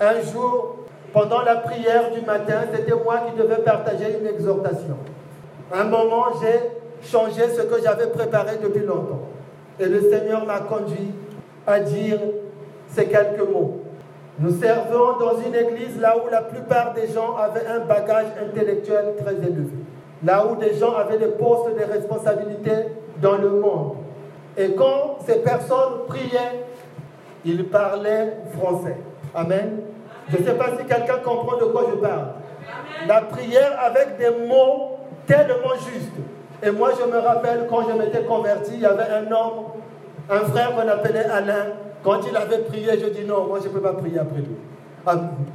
un jour, pendant la prière du matin, c'était moi qui devais partager une exhortation. un moment, j'ai changé ce que j'avais préparé depuis longtemps. Et le Seigneur m'a conduit à dire ces quelques mots. Nous servons dans une église là où la plupart des gens avaient un bagage intellectuel très élevé. Là où des gens avaient des postes de responsabilité dans le monde. Et quand ces personnes priaient, ils parlaient français. Amen. Je ne sais pas si quelqu'un comprend de quoi je parle. La prière avec des mots tellement justes. Et moi, je me rappelle quand je m'étais converti, il y avait un homme, un frère qu'on appelait Alain, quand il avait prié, je dis non, moi je ne peux pas prier après lui. Ah,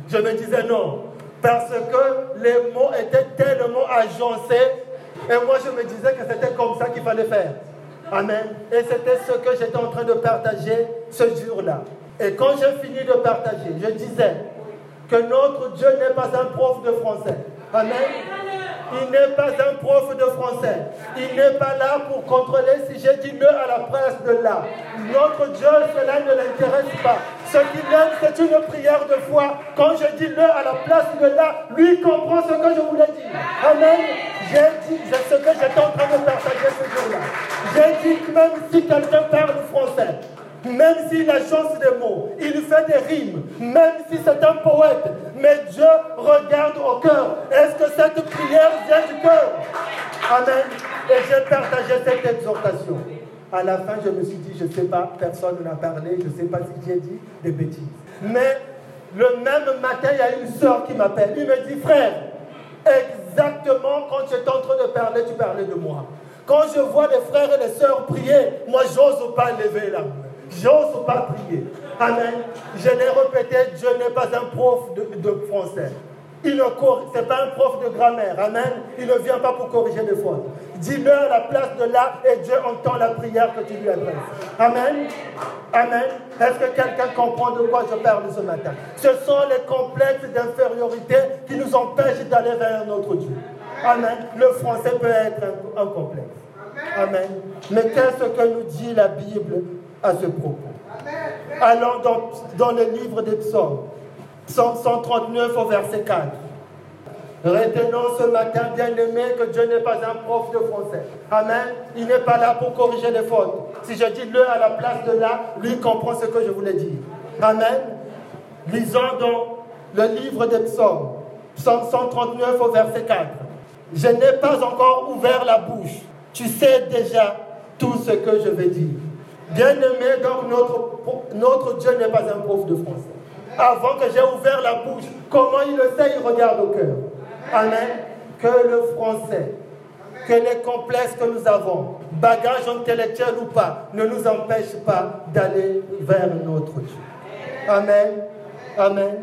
je me disais non, parce que les mots étaient tellement agencés, et moi je me disais que c'était comme ça qu'il fallait faire. Amen. Et c'était ce que j'étais en train de partager ce jour-là. Et quand j'ai fini de partager, je disais que notre Dieu n'est pas un prof de français. Amen. Il n'est pas un prof de français. Il n'est pas là pour contrôler si j'ai dit le à la place de là. Notre Dieu, cela ne l'intéresse pas. Ce qu'il aime, c'est une prière de foi. Quand je dis le à la place de là, lui comprend ce que je voulais dire. Amen. J'ai dit, ce que j'étais en train de partager ce jour-là. J'ai dit que même si quelqu'un parle français, même s'il agence des mots, il fait des rimes, même si c'est un poète, mais Dieu regarde au cœur. Est-ce que cette prière vient du cœur? Amen. Et j'ai partagé cette exhortation. À la fin, je me suis dit, je ne sais pas, personne n'a parlé, je ne sais pas si j'ai dit des bêtises. Mais le même matin, il y a une soeur qui m'appelle. Il me dit, frère, exactement quand j'étais en train de parler, tu parlais de moi. Quand je vois les frères et les sœurs prier, moi, j'ose pas lever la main. J'ose pas prier. Amen. Je l'ai répété, Dieu n'est pas un prof de, français. Il ne c'est pas un prof de grammaire. Amen. Il ne vient pas pour corriger les fautes. Dis-le à la place de là et Dieu entend la prière que tu lui adresses. Amen. Amen. Est-ce que quelqu'un comprend de quoi je parle ce matin? Ce sont les complexes d'infériorité qui nous empêchent d'aller vers notre Dieu. Amen. Le français peut être un complexe. Amen. Mais qu'est-ce que nous dit la Bible à ce propos? Allons dans, le livre des psaumes, psaume 139 au verset 4. Retenons ce matin, bien aimé, que Dieu n'est pas un prof de français. Amen. Il n'est pas là pour corriger les fautes. Si je dis le à la place de là, lui comprend ce que je voulais dire. Amen. Lisons dans le livre des psaumes, psaume 139 au verset 4. Je n'ai pas encore ouvert la bouche. Tu sais déjà tout ce que je vais dire. Bien-aimé, donc notre, notre Dieu n'est pas un prof de français. Avant que j'ai ouvert la bouche, comment il le sait Il regarde au cœur. Amen. Que le français, que les complexes que nous avons bagage intellectuel ou pas, ne nous empêche pas d'aller vers notre Dieu. Amen. Amen.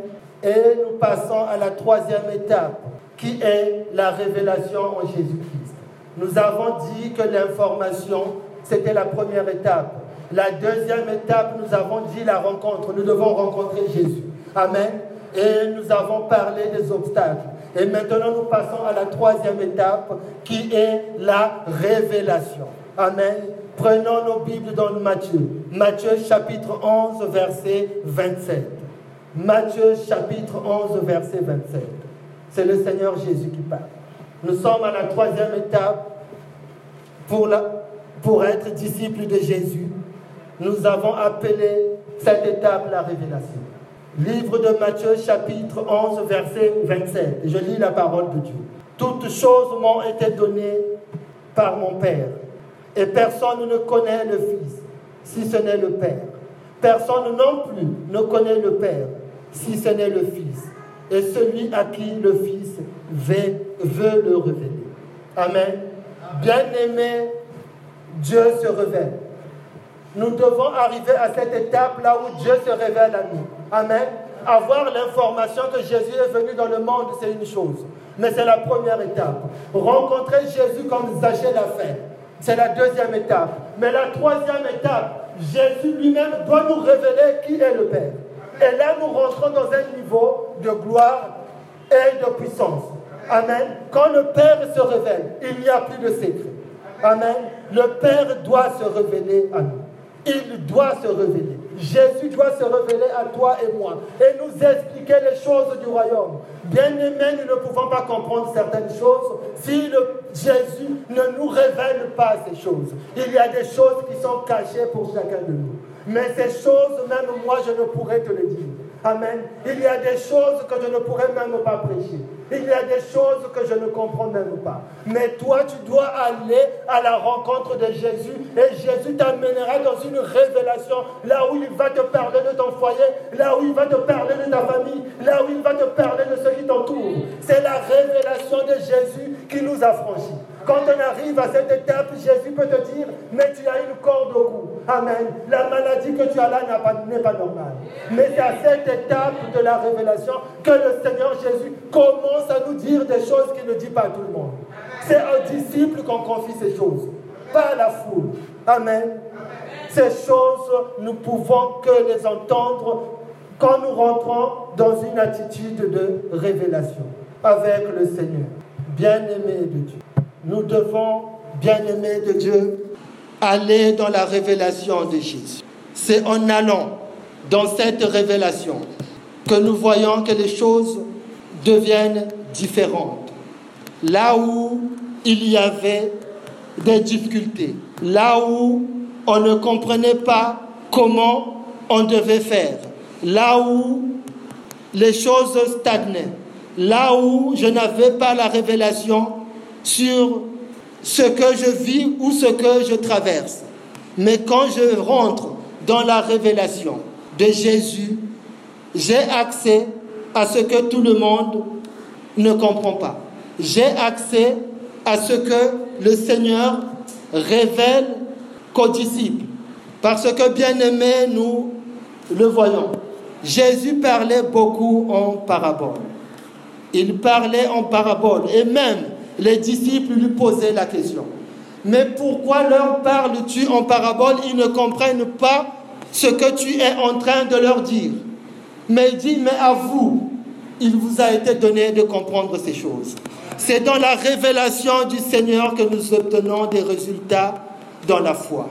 Et nous passons à la troisième étape, qui est la révélation en Jésus-Christ. Nous avons dit que l'information, c'était la première étape. La deuxième étape, nous avons dit la rencontre. Nous devons rencontrer Jésus. Amen. Et nous avons parlé des obstacles. Et maintenant, nous passons à la troisième étape, qui est la révélation. Amen. Prenons nos Bibles dans Matthieu. Matthieu chapitre 11, verset 27. Matthieu chapitre 11, verset 27. C'est le Seigneur Jésus qui parle. Nous sommes à la troisième étape pour, pour être disciples de Jésus. Nous avons appelé cette étape la révélation. Livre de Matthieu chapitre 11 verset 27. Je lis la parole de Dieu. Toutes choses m'ont été données par mon Père. Et personne ne connaît le Fils si ce n'est le Père. Personne non plus ne connaît le Père si ce n'est le Fils. Et celui à qui le Fils veut, veut le révéler. Amen. Bien-aimé, Dieu se révèle. Nous devons arriver à cette étape là où Dieu se révèle à nous. Amen. Avoir l'information que Jésus est venu dans le monde, c'est une chose. Mais c'est la première étape. Rencontrer Jésus comme Zachée l'a fait. C'est la deuxième étape. Mais la troisième étape, Jésus lui-même doit nous révéler qui est le Père. Et là, nous rentrons dans un niveau de gloire et de puissance. Amen. Quand le Père se révèle, il n'y a plus de secret. Amen. Le Père doit se révéler à nous. Il doit se révéler. Jésus doit se révéler à toi et moi et nous expliquer les choses du royaume. Bien aimés, nous ne pouvons pas comprendre certaines choses si Jésus ne nous révèle pas ces choses. Il y a des choses qui sont cachées pour chacun de nous. Mais ces choses, même moi, je ne pourrais te les dire. Amen. Il y a des choses que je ne pourrais même pas prêcher. Il y a des choses que je ne comprends même pas. Mais toi, tu dois aller à la rencontre de Jésus et Jésus t'amènera dans une révélation, là où il va te parler de ton foyer, là où il va te parler de ta famille, là où il va te parler de ceux qui t'entourent. C'est la révélation de Jésus qui nous a franchis. Quand on arrive à cette étape, Jésus peut te dire, mais tu as une corde au cou. Amen. La maladie que tu as là n'est pas, normale. Mais c'est à cette étape de la révélation que le Seigneur Jésus commence à nous dire des choses qu'il ne dit pas à tout le monde. C'est aux disciples qu'on confie ces choses, pas à la foule. Amen. Ces choses, nous pouvons que les entendre quand nous rentrons dans une attitude de révélation avec le Seigneur, bien-aimé de Dieu. Nous devons, bien-aimés de Dieu, aller dans la révélation de Jésus. C'est en allant dans cette révélation que nous voyons que les choses deviennent différentes. Là où il y avait des difficultés, là où on ne comprenait pas comment on devait faire, là où les choses stagnaient, là où je n'avais pas la révélation sur ce que je vis ou ce que je traverse. Mais quand je rentre dans la révélation de Jésus, j'ai accès à ce que tout le monde ne comprend pas. J'ai accès à ce que le Seigneur révèle qu'aux disciples. Parce que, bien aimé, nous le voyons. Jésus parlait beaucoup en parabole. Il parlait en parabole. Et même les disciples lui posaient la question. Mais pourquoi leur parles-tu en parabole? Ils ne comprennent pas ce que tu es en train de leur dire. Mais il dit, mais à vous, il vous a été donné de comprendre ces choses. C'est dans la révélation du Seigneur que nous obtenons des résultats dans la foi.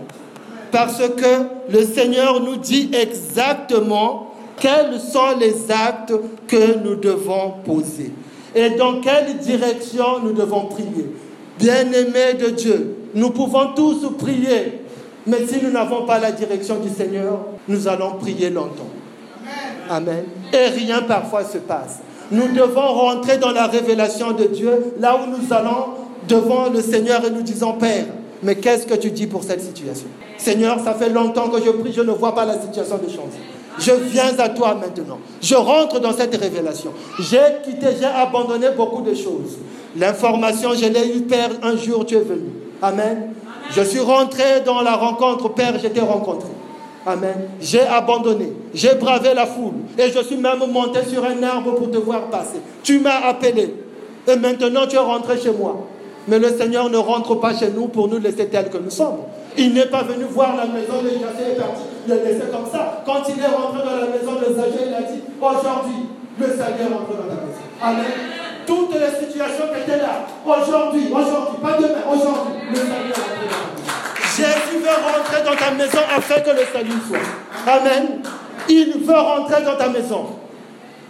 Parce que le Seigneur nous dit exactement quels sont les actes que nous devons poser et dans quelle direction nous devons prier? Bien-aimés de Dieu, nous pouvons tous prier, mais si nous n'avons pas la direction du Seigneur, nous allons prier longtemps. Amen. Et rien parfois se passe. Nous devons rentrer dans la révélation de Dieu, là où nous allons devant le Seigneur et nous disons, Père, mais qu'est-ce que tu dis pour cette situation? Seigneur, ça fait longtemps que je prie, je ne vois pas la situation de changer. Je viens à toi maintenant. Je rentre dans cette révélation. J'ai quitté, j'ai abandonné beaucoup de choses. L'information, je l'ai eu, Père, un jour tu es venu. Amen. Je suis rentré dans la rencontre, Père, je t'ai rencontré. Amen. J'ai abandonné, j'ai bravé la foule et je suis même monté sur un arbre pour te voir passer. Tu m'as appelé et maintenant tu es rentré chez moi. Mais le Seigneur ne rentre pas chez nous pour nous laisser tels que nous sommes. Il n'est pas venu voir la maison de Jacques et parti le laisser comme ça. Quand il est rentré dans la maison de Zachée, il a dit Aujourd'hui, le Seigneur rentre dans ta maison. Amen. Toutes les situations qui étaient là, aujourd'hui, aujourd'hui, pas demain, aujourd'hui, le Seigneur rentre dans ta maison. Jésus veut rentrer dans ta maison afin que le salut soit. Amen. Il veut rentrer dans ta maison.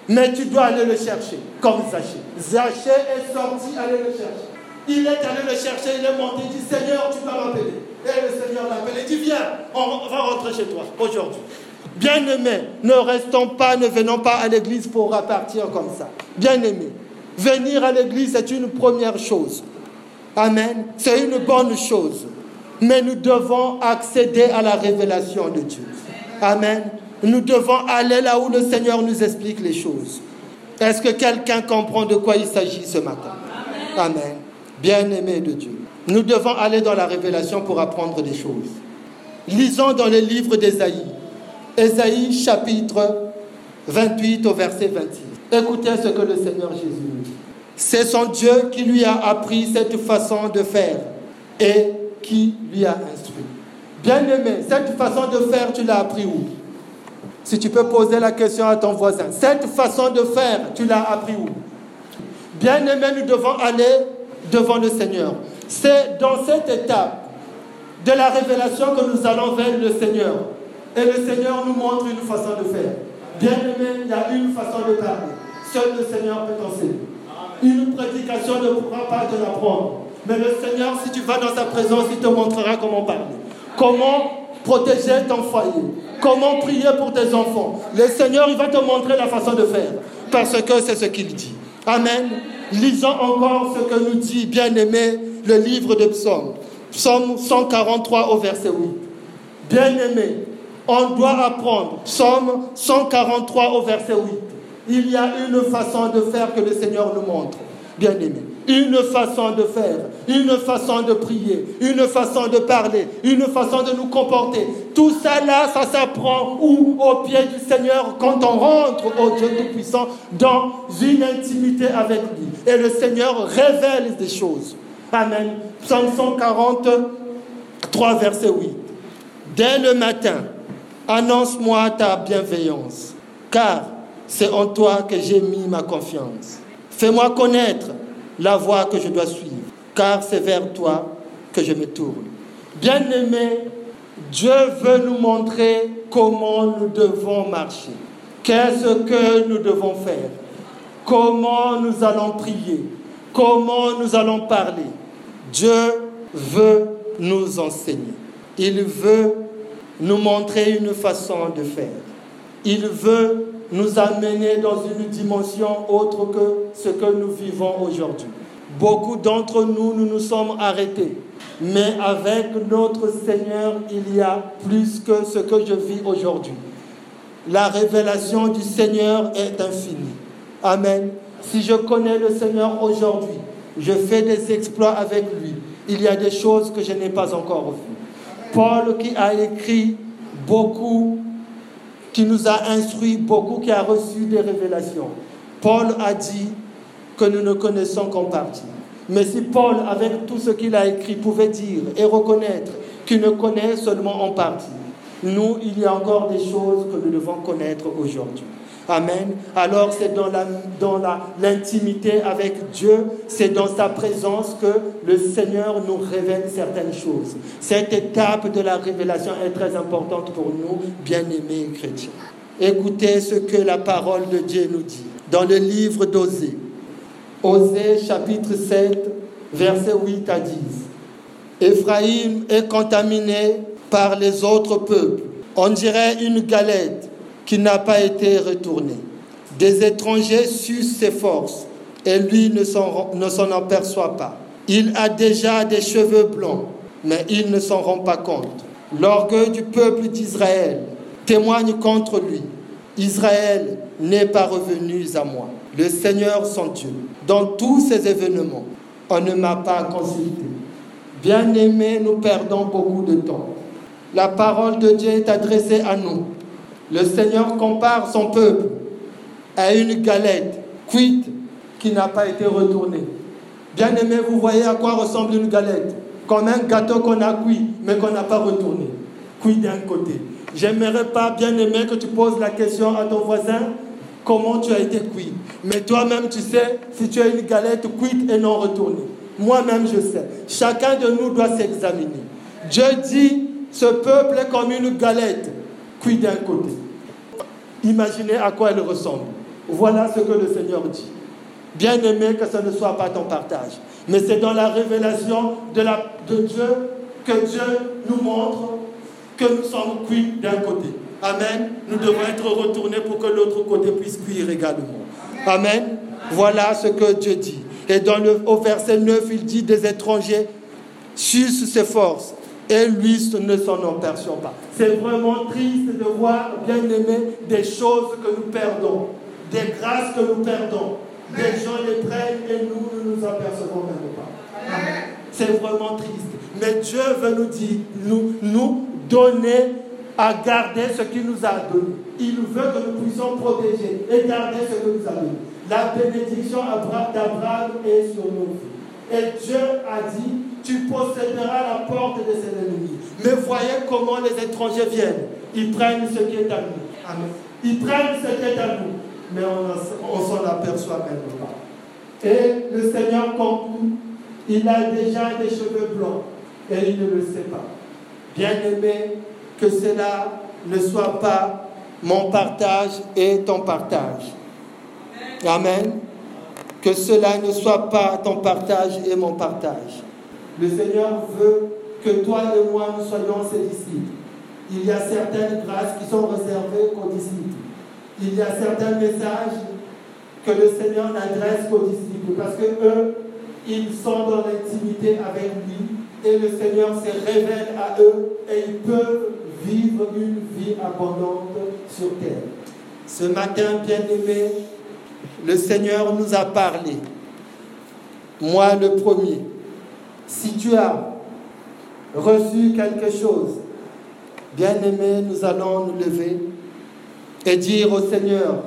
Mais tu dois aller le chercher, comme Zachée. Zachée est sorti, aller le chercher. Il est allé le chercher, il est monté, il dit Seigneur, tu vas m'appeler. Et le Seigneur l'appelle et dit Viens, on va rentrer chez toi aujourd'hui. Bien-aimés, ne restons pas, ne venons pas à l'église pour repartir comme ça. Bien-aimés, venir à l'église est une première chose. Amen. C'est une bonne chose. Mais nous devons accéder à la révélation de Dieu. Amen. Nous devons aller là où le Seigneur nous explique les choses. Est-ce que quelqu'un comprend de quoi il s'agit ce matin? Amen bien-aimés de Dieu. Nous devons aller dans la révélation pour apprendre des choses. Lisons dans le livre d'Ésaïe, Ésaïe chapitre 28 au verset 26. Écoutez ce que le Seigneur Jésus dit. C'est son Dieu qui lui a appris cette façon de faire et qui lui a instruit. Bien-aimé, cette façon de faire, tu l'as appris où? Si tu peux poser la question à ton voisin, cette façon de faire, tu l'as appris où? Bien-aimé, nous devons aller devant le Seigneur. C'est dans cette étape de la révélation que nous allons vers le Seigneur. Et le Seigneur nous montre une façon de faire. Bien aimé, il y a une façon de parler. Seul le Seigneur peut enseigner. Une prédication ne pourra pas te l'apprendre. Mais le Seigneur, si tu vas dans sa présence, il te montrera comment parler. Comment protéger ton foyer. Comment prier pour tes enfants. Le Seigneur, il va te montrer la façon de faire. Parce que c'est ce qu'il dit. Amen. Lisons encore ce que nous dit, bien-aimé, le livre de Psaume. Psaume 143 au verset 8. Bien-aimé, on doit apprendre. Psaume 143 au verset 8. Il y a une façon de faire que le Seigneur nous montre. Bien-aimé. Une façon de faire, une façon de prier, une façon de parler, une façon de nous comporter. Tout ça là, ça s'apprend où? Au pied du Seigneur quand on rentre au Dieu Tout-Puissant dans une intimité avec lui. Et le Seigneur révèle des choses. Amen. Psaume 143, verset 8. Dès le matin, annonce-moi ta bienveillance, car c'est en toi que j'ai mis ma confiance. Fais-moi connaître la voie que je dois suivre, car c'est vers toi que je me tourne. Bien-aimé, Dieu veut nous montrer comment nous devons marcher. Qu'est-ce que nous devons faire? Comment nous allons prier? Comment nous allons parler? Dieu veut nous enseigner. Il veut nous montrer une façon de faire. Il veut nous amener dans une dimension autre que ce que nous vivons aujourd'hui. Beaucoup d'entre nous, nous nous sommes arrêtés. Mais avec notre Seigneur, il y a plus que ce que je vis aujourd'hui. La révélation du Seigneur est infinie. Amen. Si je connais le Seigneur aujourd'hui, je fais des exploits avec lui. Il y a des choses que je n'ai pas encore vues. Paul qui a écrit beaucoup qui nous a instruit beaucoup, qui a reçu des révélations. Paul a dit que nous ne connaissons qu'en partie. Mais si Paul, avec tout ce qu'il a écrit, pouvait dire et reconnaître qu'il ne connaît seulement en partie, nous, il y a encore des choses que nous devons connaître aujourd'hui. Amen. Alors c'est dans l'intimité avec Dieu, c'est dans sa présence que le Seigneur nous révèle certaines choses. Cette étape de la révélation est très importante pour nous, bien-aimés chrétiens. Écoutez ce que la parole de Dieu nous dit dans le livre d'Osée. Osée chapitre 7, versets 8 à 10. Éphraïm est contaminé par les autres peuples. On dirait une galette qui n'a pas été retourné. Des étrangers sucent ses forces et lui ne s'en aperçoit pas. Il a déjà des cheveux blancs, mais il ne s'en rend pas compte. L'orgueil du peuple d'Israël témoigne contre lui. Israël n'est pas revenu à moi. Le Seigneur son Dieu, dans tous ces événements, on ne m'a pas consulté. Bien-aimés, nous perdons beaucoup de temps. La parole de Dieu est adressée à nous. Le Seigneur compare son peuple à une galette cuite qui n'a pas été retournée. Bien-aimés, vous voyez à quoi ressemble une galette Comme un gâteau qu'on a cuit, mais qu'on n'a pas retourné. Cuit d'un côté. J'aimerais pas, bien-aimé, que tu poses la question à ton voisin comment tu as été cuit. Mais toi-même, tu sais si tu as une galette cuite et non retournée. Moi-même, je sais. Chacun de nous doit s'examiner. Dieu dit, ce peuple est comme une galette cuite d'un côté. Imaginez à quoi elle ressemble. Voilà ce que le Seigneur dit. Bien aimé que ce ne soit pas ton partage. Mais c'est dans la révélation de, de Dieu que Dieu nous montre que nous sommes cuits d'un côté. Amen. Nous devons être retournés pour que l'autre côté puisse cuire également. Amen. Voilà ce que Dieu dit. Et dans le, au verset 9, il dit des étrangers sucent ses forces et lui ne s'en aperçoit pas. C'est vraiment triste de voir, bien aimé, des choses que nous perdons, des grâces que nous perdons. Des gens les prennent et nous ne nous apercevons même pas. C'est vraiment triste. Mais Dieu veut nous dire, nous, nous donner à garder ce qu'il nous a donné. Il veut que nous puissions protéger et garder ce que nous a donné. La bénédiction d'Abraham est sur nous. Et Dieu a dit, tu posséderas la porte de ses ennemis. Mais voyez comment les étrangers viennent. Ils prennent ce qui est à nous. Amen. Ils prennent ce qui est à nous. Mais on, on s'en aperçoit même pas. Et le Seigneur conclut, il a déjà des cheveux blancs et il ne le sait pas. Bien-aimé, que cela ne soit pas mon partage et ton partage. Amen. Que cela ne soit pas ton partage et mon partage. Le Seigneur veut que toi et moi nous soyons ses disciples. Il y a certaines grâces qui sont réservées qu'aux disciples. Il y a certains messages que le Seigneur n'adresse qu'aux disciples parce que eux, ils sont dans l'intimité avec lui et le Seigneur se révèle à eux et ils peuvent vivre une vie abondante sur terre. Ce matin, bien-aimé, le Seigneur nous a parlé. Moi, le premier. Si tu as reçu quelque chose, bien-aimé, nous allons nous lever et dire au Seigneur,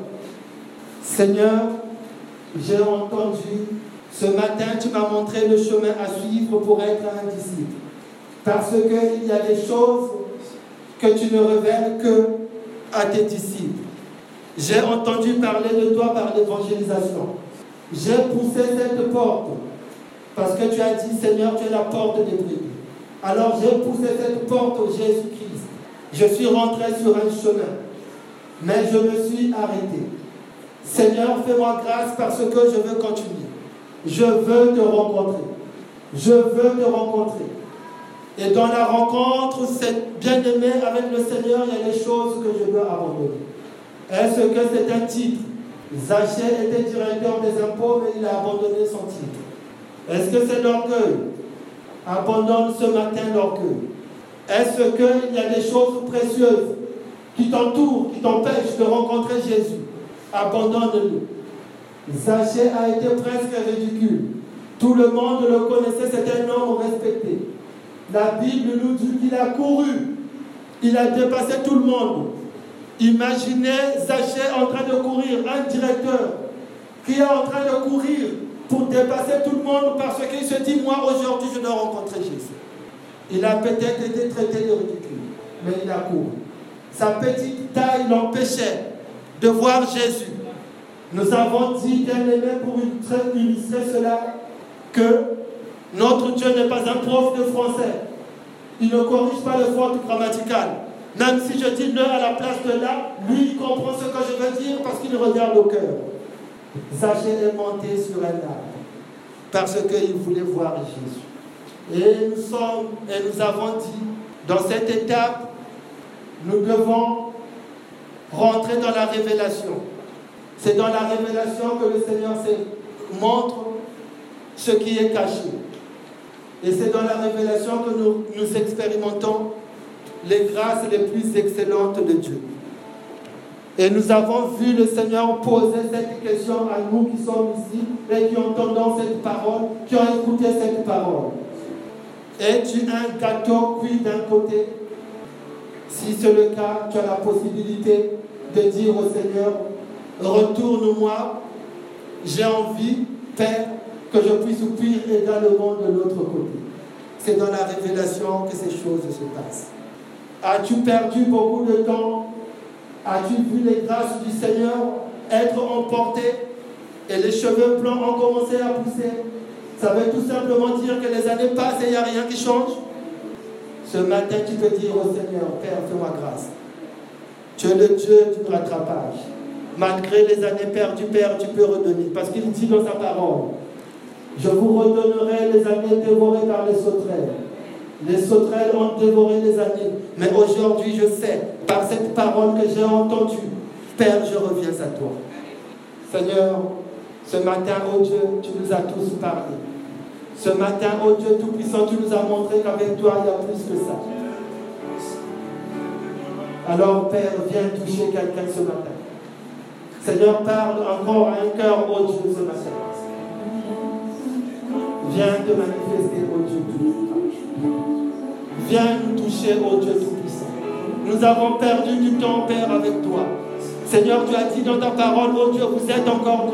Seigneur, j'ai entendu, ce matin tu m'as montré le chemin à suivre pour être un disciple. Parce qu'il y a des choses que tu ne révèles que à tes disciples. J'ai entendu parler de toi par l'évangélisation. J'ai poussé cette porte parce que tu as dit, Seigneur, tu es la porte des brebis. Alors j'ai poussé cette porte au Jésus-Christ. Je suis rentré sur un chemin, mais je me suis arrêté. Seigneur, fais-moi grâce parce que je veux continuer. Je veux te rencontrer. Je veux te rencontrer. Et dans la rencontre, c'est bien-aimé avec le Seigneur, il y a des choses que je veux abandonner. Est-ce que c'est un titre? Zachée était directeur des impôts, mais il a abandonné son titre. Est-ce que c'est l'orgueil? Abandonne ce matin l'orgueil. Est-ce qu'il y a des choses précieuses qui t'entourent, qui t'empêchent de rencontrer Jésus? Abandonne-le. Zachée a été presque ridicule. Tout le monde le connaissait, c'était un homme respecté. La Bible nous dit qu'il a couru. Il a dépassé tout le monde. Imaginez Zachée en train de courir, un directeur qui est en train de courir pour dépasser tout le monde parce qu'il se dit, moi aujourd'hui je dois rencontrer Jésus. Il a peut-être été traité de ridicule, mais il a couru. Sa petite taille l'empêchait de voir Jésus. Nous avons dit, bien aimé, pour illustrer cela, que notre Dieu n'est pas un prof de français. Il ne corrige pas le fautes grammatical. Même si je dis le à la place de là, lui, il comprend ce que je veux dire parce qu'il regarde au cœur. Zachée est monté sur un arbre parce qu'il voulait voir Jésus. Et nous sommes, et nous avons dit, dans cette étape, nous devons rentrer dans la révélation. C'est dans la révélation que le Seigneur montre ce qui est caché. Et c'est dans la révélation que nous, nous expérimentons les grâces les plus excellentes de Dieu. Et nous avons vu le Seigneur poser cette question à nous qui sommes ici et qui entendons cette parole, qui ont écouté cette parole. Es-tu un gâteau cuit d'un côté? Si c'est le cas, tu as la possibilité de dire au Seigneur, retourne-moi, j'ai envie, Père, que je puisse cuire également de l'autre côté. C'est dans la révélation que ces choses se passent. As-tu perdu beaucoup de temps As-tu vu les grâces du Seigneur être emportées et les cheveux blancs ont commencé à pousser? Ça veut tout simplement dire que les années passent et il n'y a rien qui change? Ce matin, tu peux dire au Seigneur, Père, fais-moi grâce. Tu es le Dieu du rattrapage. Malgré les années perdues, Père, tu peux redonner. Parce qu'il dit dans sa parole, je vous redonnerai les années dévorées par les sauterelles. Les sauterelles ont dévoré les années. Mais aujourd'hui, je sais, par cette parole que j'ai entendue, Père, je reviens à toi. Seigneur, ce matin, oh Dieu, tu nous as tous parlé. Ce matin, oh Dieu Tout-Puissant, tu nous as montré qu'avec toi, il y a plus que ça. Alors, Père, viens toucher quelqu'un ce matin. Seigneur, parle encore à un cœur, oh Dieu, ce matin. Viens te manifester, oh Dieu Viens nous toucher, oh Dieu Tout-Puissant. Nous avons perdu du temps, Père, avec toi. Seigneur, tu as dit dans ta parole, oh Dieu, vous êtes encore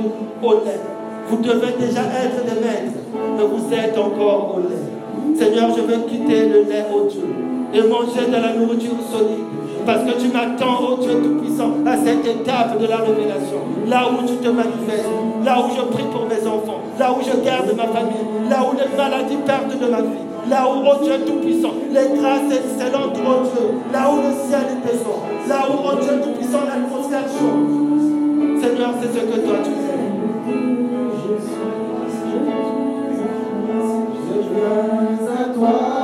au lait. Vous devez déjà être des maîtres, mais vous êtes encore au lait. Seigneur, je veux quitter le lait, oh Dieu, et manger de la nourriture solide. Parce que tu m'attends, oh Dieu Tout-Puissant, à cette étape de la révélation. Là où tu te manifestes, là où je prie pour mes enfants, là où je garde ma famille, là où les maladies perdent de ma vie, là où, oh Dieu Tout-Puissant, les grâces excellentes, oh Dieu, là où le ciel est présent, là où, oh Dieu Tout-Puissant, l'atmosphère change. Seigneur, c'est ce que toi tu fais. Je viens à toi.